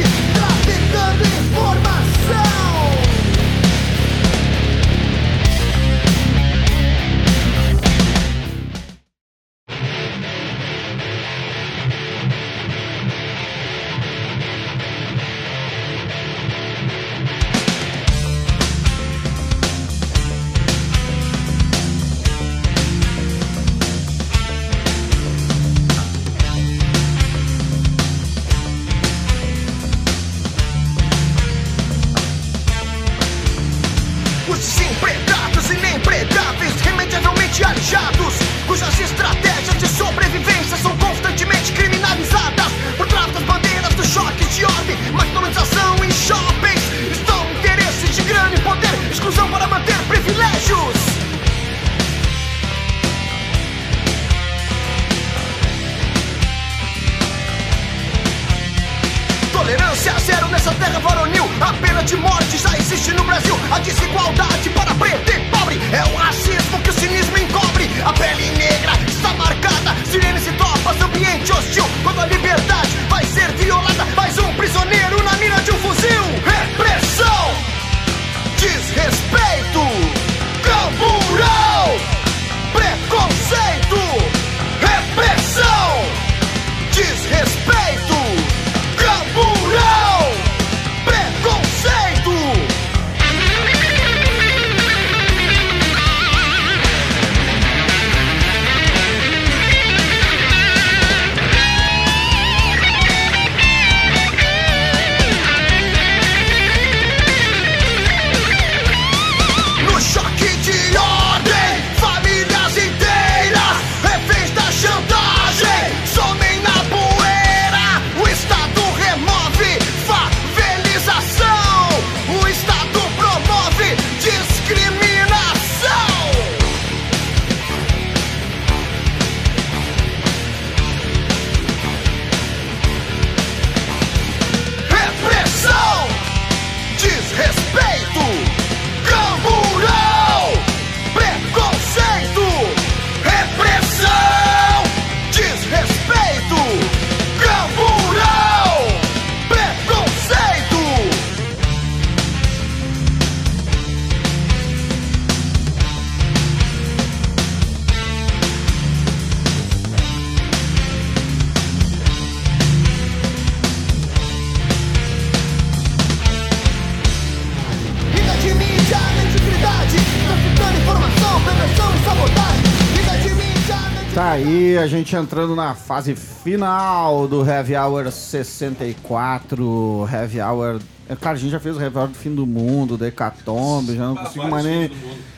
a gente entrando na fase final do Heavy Hour 64. Heavy Hour. é, Cara, a gente já fez o Heavy Hour do fim do mundo, da Hecatombe, já não consigo mais nem.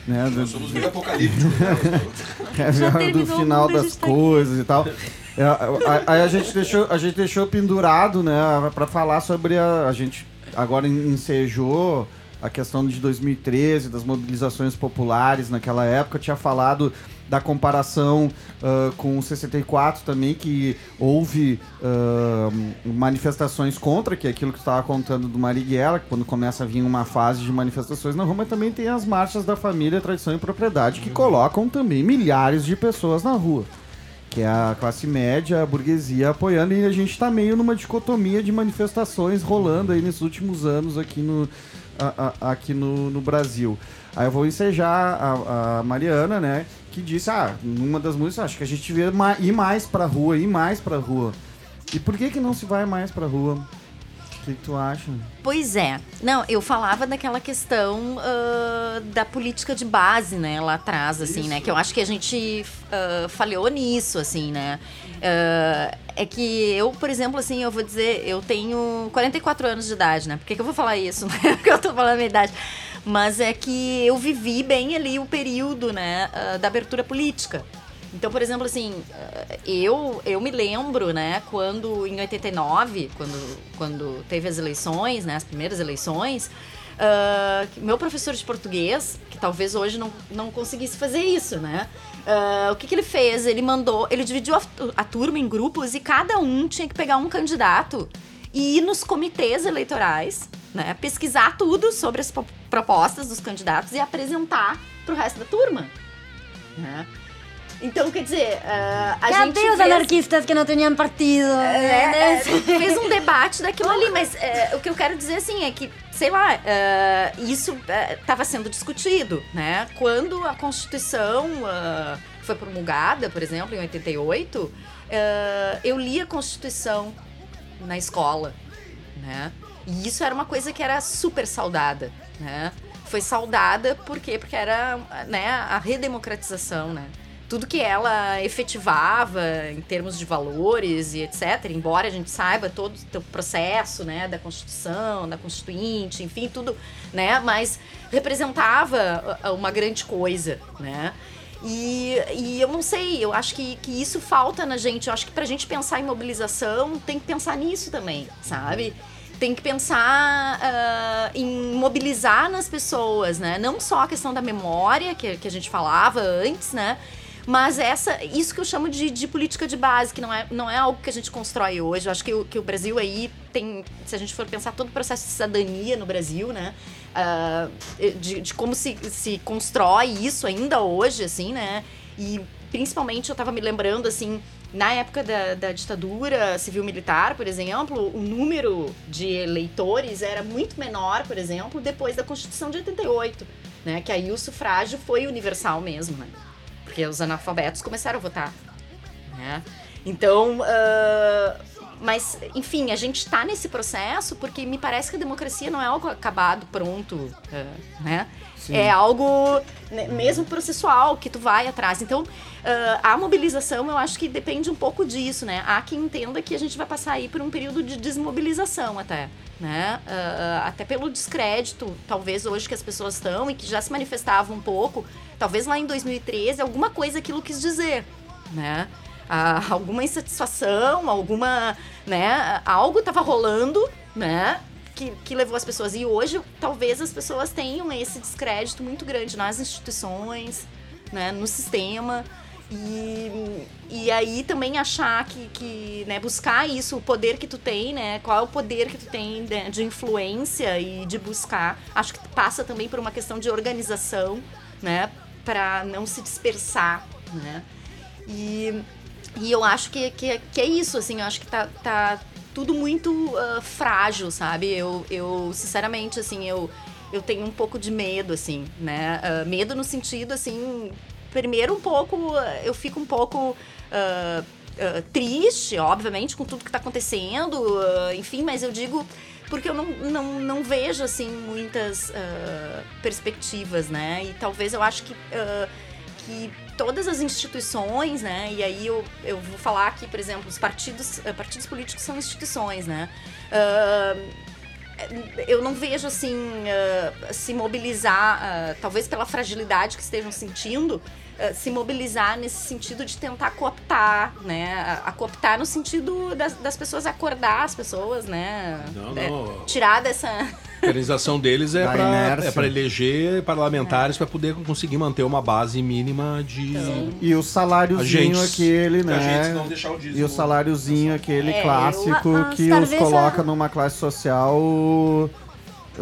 Né, do- Somos meio apocalípticos. né? *laughs* Heavy Hour do final das tá coisas e tal. É, a- Aí a gente deixou, a gente deixou pendurado, né, pra falar sobre a. A gente agora en- ensejou a questão de 2013, das mobilizações populares naquela época. Tinha falado da comparação ah, com o 64 também, que houve ah, manifestações contra, que é aquilo que estava contando do Marighella, que quando começa a vir uma fase de manifestações na rua, mas também tem as marchas da família, tradição e propriedade, que colocam também milhares de pessoas na rua. Que é a classe média, a burguesia apoiando, e a gente está meio numa dicotomia de manifestações rolando aí nesses últimos anos aqui no, a- a- aqui no, no Brasil. Aí eu vou ensejar a, a Mariana, né? Que disse, ah, numa das músicas, acho que a gente devia ir mais pra rua, ir mais pra rua. E por que que não se vai mais pra rua? que, que tu acha? Pois é. Não, eu falava daquela questão ah, da política de base, né, lá atrás, assim, né? Que eu acho que a gente ah, falhou nisso, assim, né? Ah, é que eu, por exemplo, assim, eu vou dizer, eu tenho 44 anos de idade, né? Por que, que eu vou falar isso? *laughs* né? Porque eu tô falando a minha idade. Mas é que eu vivi bem ali o período, né, ah, da abertura política. Então, por exemplo, assim, eh, eu, eu me lembro, né, quando em 89, quando, quando teve as eleições, né, as primeiras eleições, ah, que meu professor de português, que talvez hoje não, não conseguisse fazer isso, né, ah, o que, que ele fez? Ele mandou, ele dividiu a, a turma em grupos e cada um tinha que pegar um candidato e ir nos comitês eleitorais, né, pesquisar tudo sobre as po- propostas dos candidatos e apresentar pro resto da turma, né. Então, quer dizer, ah, a gente Cadê os fez- anarquistas que não tinham partido? é, é, fez um debate daquilo ali, *laughs* mas é, o que eu quero dizer assim é que, sei lá, é, isso estava sendo discutido, né? Quando a Constituição ah, foi promulgada, por exemplo, em 88, é, eu li a Constituição na escola, né? E isso era uma coisa que era super saudada, né? Foi saudada por quê? Porque era né, a redemocratização, né? Tudo que ela efetivava em termos de valores e etc., embora a gente saiba todo o processo, né, da Constituição, da Constituinte, enfim, tudo, né, mas representava ah, uma grande coisa, né? E, e eu não sei, eu acho que, que isso falta na gente. Eu acho que pra gente pensar em mobilização, tem que pensar nisso também, sabe? Tem que pensar ah, em mobilizar nas pessoas, né? Não só a questão da memória, que, que a gente falava antes, né? Mas essa, isso que eu chamo de, de política de base, que não é, não é algo que a gente constrói hoje. Eu acho que o, que o Brasil aí tem, se a gente for pensar todo o processo de cidadania no Brasil, né? ah, de, de como se, se constrói isso ainda hoje, assim, né? E principalmente eu tava me lembrando, assim, na época da, da ditadura civil-militar, por exemplo, o número de eleitores era muito menor, por exemplo, depois da Constituição de 88, né? Que aí o sufrágio foi universal mesmo, né? Porque os analfabetos começaram a votar, né? Então, ah, mas, enfim, a gente tá nesse processo porque me parece que a democracia não é algo acabado, pronto, ah, né? Sim. É algo né, mesmo processual que tu vai atrás. Então, ah, a mobilização, eu acho que depende um pouco disso, né? Há quem entenda que a gente vai passar aí por um período de desmobilização até, né? Ah, até pelo descrédito, talvez hoje que as pessoas estão e que já se manifestavam um pouco, talvez lá em 2013, alguma coisa aquilo quis dizer, né? Ah, alguma insatisfação, alguma, né? Algo estava rolando, né? Que, que levou as pessoas. E hoje, talvez as pessoas tenham esse descrédito muito grande nas instituições, né? No sistema. E, e aí também achar que, que né, buscar isso, o poder que tu tem, né? Qual é o poder que tu tem de, de influência e de buscar. Acho que passa também por uma questão de organização, né? Para não se dispersar, né? E, e eu acho que, que, que é isso, assim, eu acho que tá, tá tudo muito ah, frágil, sabe? Eu, eu, sinceramente, assim, eu, eu tenho um pouco de medo, assim, né? Ah, medo no sentido, assim, primeiro um pouco, eu fico um pouco ah, ah, triste, obviamente, com tudo que tá acontecendo, ah, enfim, mas eu digo porque eu não, não, não vejo, assim, muitas ah, perspectivas, né? E talvez eu acho que, que todas as instituições, né? E aí eu, eu vou falar aqui, por exemplo, os partidos, eh, partidos políticos são instituições, né? Ah, eu não vejo assim ah, se mobilizar, ah, talvez pela fragilidade que estejam sentindo, ah, se mobilizar nesse sentido de tentar cooptar, né? A, cooptar no sentido das, das pessoas acordar as pessoas, né? Não, É, não. tirar dessa. A organização deles é para é eleger parlamentares para poder conseguir manter uma base mínima de. E o saláriozinho Agentes. aquele, né? Agentes não deixar o. E o saláriozinho aquele É, clássico eu- que talvez os coloca a- numa classe social.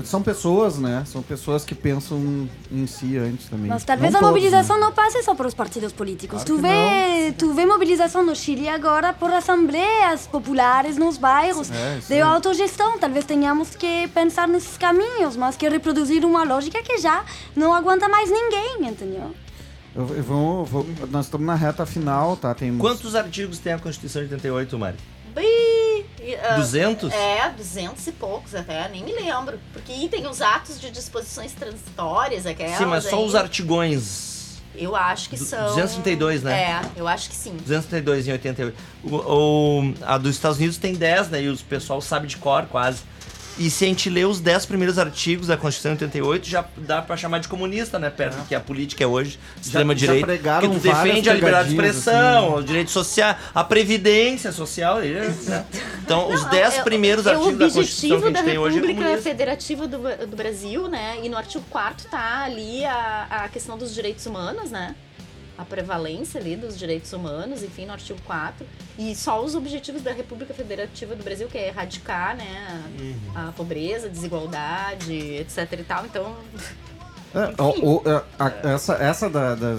São pessoas, né? São pessoas que pensam em si antes também. Mas talvez Não a todos, mobilização né? não passe só para os partidos políticos. Claro tu, vê, tu vê mobilização no Chile agora por assembleias populares nos bairros É, de autogestão. Talvez tenhamos que pensar nesses caminhos, mas que reproduzir uma lógica que já não aguenta mais ninguém, entendeu? Eu, eu vou, vou- nós estamos na reta final, tá? Tem Quantos artigos tem a Constituição de 88, Mari? Ih, E, ah, 200? É, 200 e poucos até, nem me lembro. Porque tem os atos de disposições transitórias, aquelas. Sim, mas só aí. os artigões. Eu acho que são. 232, né? É, eu acho que sim. 232 em 88. O, o- a dos Estados Unidos tem 10, né? E o pessoal sabe de cor quase. E se a gente lê os 10 primeiros artigos da Constituição de 88, já dá pra chamar de comunista, né? Perto do que a política é hoje, extrema-direita. Porque tu defende a liberdade de pegadinhas, expressão, assim. o direito social, a previdência social. né? Então, os 10 é- primeiros é artigos da Constituição que a da gente tem hoje é República comunista. Federativa do, do Brasil, né? E no artigo 4 tá ali a, a questão dos direitos humanos, né? A prevalência ali dos direitos humanos, enfim, no artigo 4. E só os objetivos da República Federativa do Brasil, que é erradicar, né? A, a pobreza, desigualdade, etc e tal. Então, É, o- é, a- essa essa da, da-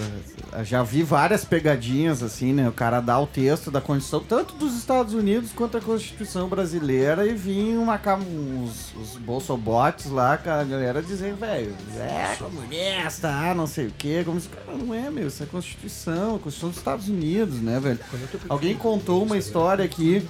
Já vi várias pegadinhas, assim, né? O cara dá o texto da Constituição, tanto dos Estados Unidos quanto a Constituição brasileira, e vinha uma, uns, os bolsobots lá, com a galera dizendo, velho, é comunista, ah, não sei o quê. Como se, cara, não é, meu, isso é Constituição, a Constituição dos Estados Unidos, né, velho? Alguém contou uma história aqui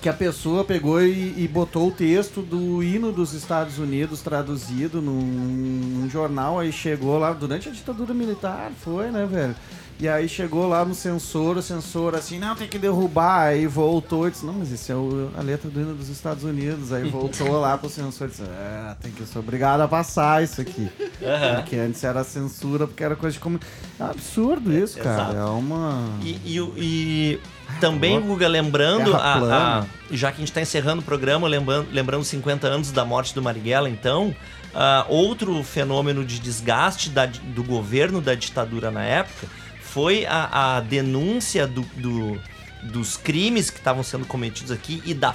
que a pessoa pegou e, e botou o texto do hino dos Estados Unidos traduzido num, num jornal, aí chegou lá, durante a ditadura militar, foi, né, velho? E aí chegou lá no censor, o censor assim, não, tem que derrubar, aí voltou e disse, não, mas isso é o- a letra do hino dos Estados Unidos, aí voltou lá pro censor e disse, é, tem que, sou obrigado a passar isso aqui. Aham. Porque antes era censura, porque era coisa de como... É um absurdo isso, cara, Exato. é uma... E, e e também, louco. Guga, lembrando, a- a- já que a gente está encerrando o programa, lembrando, lembrando os 50 anos da morte do Marighella, então, ah, outro fenômeno de desgaste da- do governo da ditadura na época foi a, a denúncia do- do- dos crimes que estavam sendo cometidos aqui e da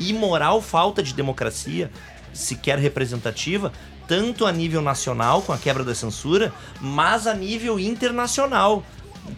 imoral falta de democracia sequer representativa, tanto a nível nacional, com a quebra da censura, mas a nível internacional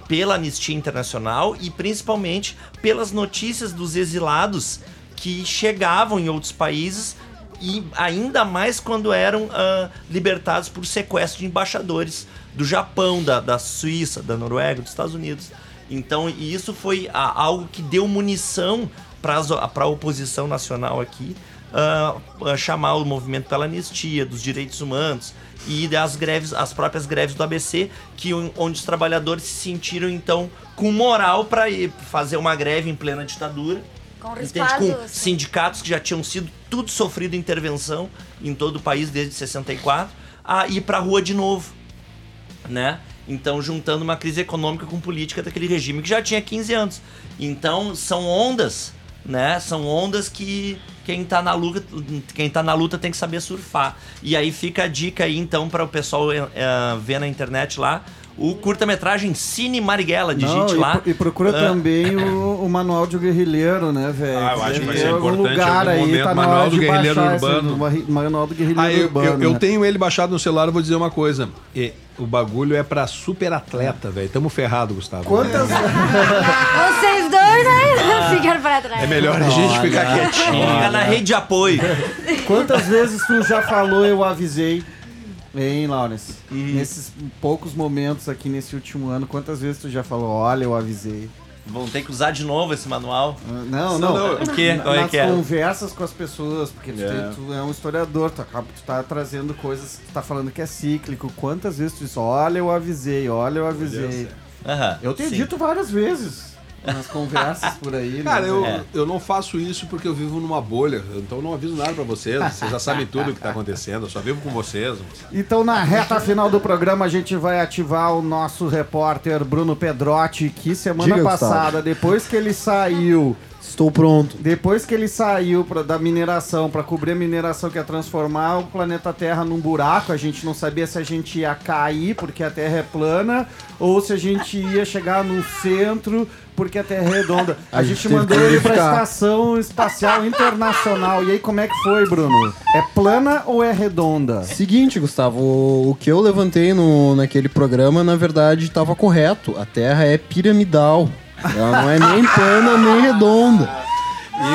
pela Anistia Internacional e principalmente pelas notícias dos exilados que chegavam em outros países e ainda mais quando eram ah, libertados por sequestro de embaixadores do Japão, da, da Suíça, da Noruega, dos Estados Unidos. Então, e isso foi ah, algo que deu munição para a oposição nacional aqui ah, chamar o movimento pela anistia, dos direitos humanos e das greves, as próprias greves do ABC, que on- onde os trabalhadores se sentiram então com moral para ir fazer uma greve em plena ditadura. Com Entende? respaldo, Com sim. sindicatos que já tinham sido tudo sofrido intervenção em todo o país desde 64, a ir para a rua de novo, né? Então, juntando uma crise econômica com política daquele regime que já tinha 15 anos. Então, são ondas, né? São ondas que quem tá na luta, quem tá na luta tem que saber surfar. E aí fica a dica aí então para o pessoal eh, eh, ver na internet lá o curta-metragem Cine Marighella, digite Não, e lá. E, procura Ah, também o, o manual de guerrilheiro, né, velho? Ah, eu acho que vai ser algum importante lugar algum aí, momento, tá manual do guerrilheiro esse urbano. ma- manual do guerrilheiro Ah, eu, urbano. eu, eu né? tenho ele baixado no celular, eu vou dizer uma coisa. E o bagulho é pra super atleta, velho. Tamo ferrado, Gustavo. Quantas... Vocês dois, né? Ficaram pra trás. É melhor a gente ficar quietinho. Fica na rede de apoio. Quantas vezes tu já falou eu avisei? Hein, Lawrence? Uhum. Nesses poucos momentos aqui nesse último ano, quantas vezes tu já falou, olha, eu avisei? Vão ter que usar de novo esse manual. Não, não. O quê? Qual é que é? conversas com as pessoas, porque tu, É. tu é um historiador, tu, acaba, tu tá trazendo coisas, tu tá falando que é cíclico. Quantas vezes tu disse, olha, eu avisei, olha, eu avisei. Eu tenho sim. dito várias vezes nas conversas por aí. Cara, né, eu, velho? eu não faço isso porque eu vivo numa bolha. Então eu não aviso nada pra vocês. Vocês já sabem tudo o que tá acontecendo. Eu só vivo com vocês. Então, na reta final do programa, a gente vai ativar o nosso repórter Bruno Pedrotti, que semana Diga, passada, depois que ele saiu. Estou pronto. Depois que ele saiu pra, da mineração, para cobrir a mineração que ia transformar o planeta Terra num buraco, a gente não sabia se a gente ia cair porque a Terra é plana ou se a gente ia chegar no centro porque a Terra é redonda. *laughs* A, A gente, gente mandou ele pra verificar. Estação Espacial Internacional. E aí, como é que foi, Bruno? É plana ou é redonda? Seguinte, Gustavo, o, o que eu levantei no, naquele programa, na verdade, estava correto. A Terra é piramidal. Ela não é nem plana nem redonda. *laughs*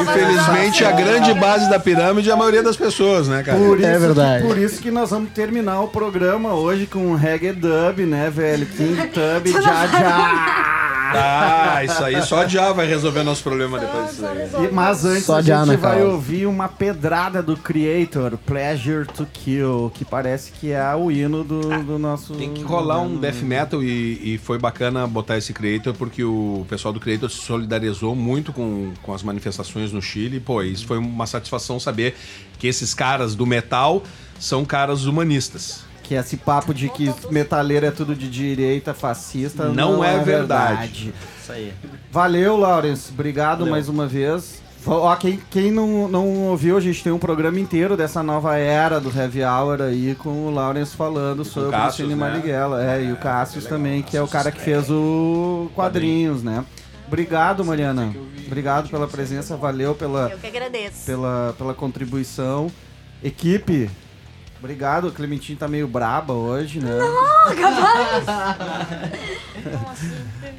Infelizmente, a grande base da pirâmide é a maioria das pessoas, né, cara? Por isso É verdade. Que, por isso que nós vamos terminar o programa hoje com um reggae dub, né, velho? King *laughs* Tub, já já. Ah, isso aí só já vai resolver nosso problema depois disso aí. E- mas antes Só a de gente Ana vai ouvir uma pedrada do Creator, Pleasure to Kill, que parece que é o hino do, do nosso... Tem que rolar um death metal e, e foi bacana botar esse Creator porque o pessoal do Creator se solidarizou muito com, com as manifestações no Chile. Pô, isso foi uma satisfação saber que esses caras do metal são caras humanistas. Que esse papo de que metaleiro é tudo de direita, fascista, Não não, é é, verdade. verdade. Isso aí. Valeu, Lawrence. Obrigado Valeu. mais uma vez. Ó, quem, quem não, não ouviu, a gente tem um programa inteiro dessa nova era do Heavy Hour aí com o Lawrence falando sobre o Cassius, Cine né? Marighella. É, e o Cassius também, que é o cara que fez o quadrinhos, né? Obrigado, Mariana. Obrigado pela presença, valeu pela, Eu que agradeço. pela, pela contribuição. Equipe, obrigado. O Clementinho tá meio braba hoje, né?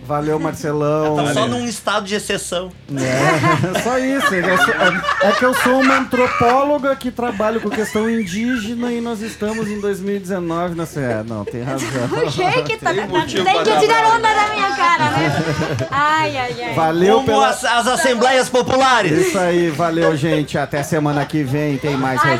Valeu, Marcelão. Tá só num estado de exceção. *laughs* É, só isso. É, é que eu sou uma antropóloga que trabalho com questão indígena e nós estamos em 2019 na é, Não, tem razão. *laughs* Por que que tá, Tem tá, tem que tirar onda da minha cara, né? Ai, ai, ai. Valeu Como pela... as, as assembleias populares. Isso aí, valeu, gente. Até semana que vem tem mais Ai,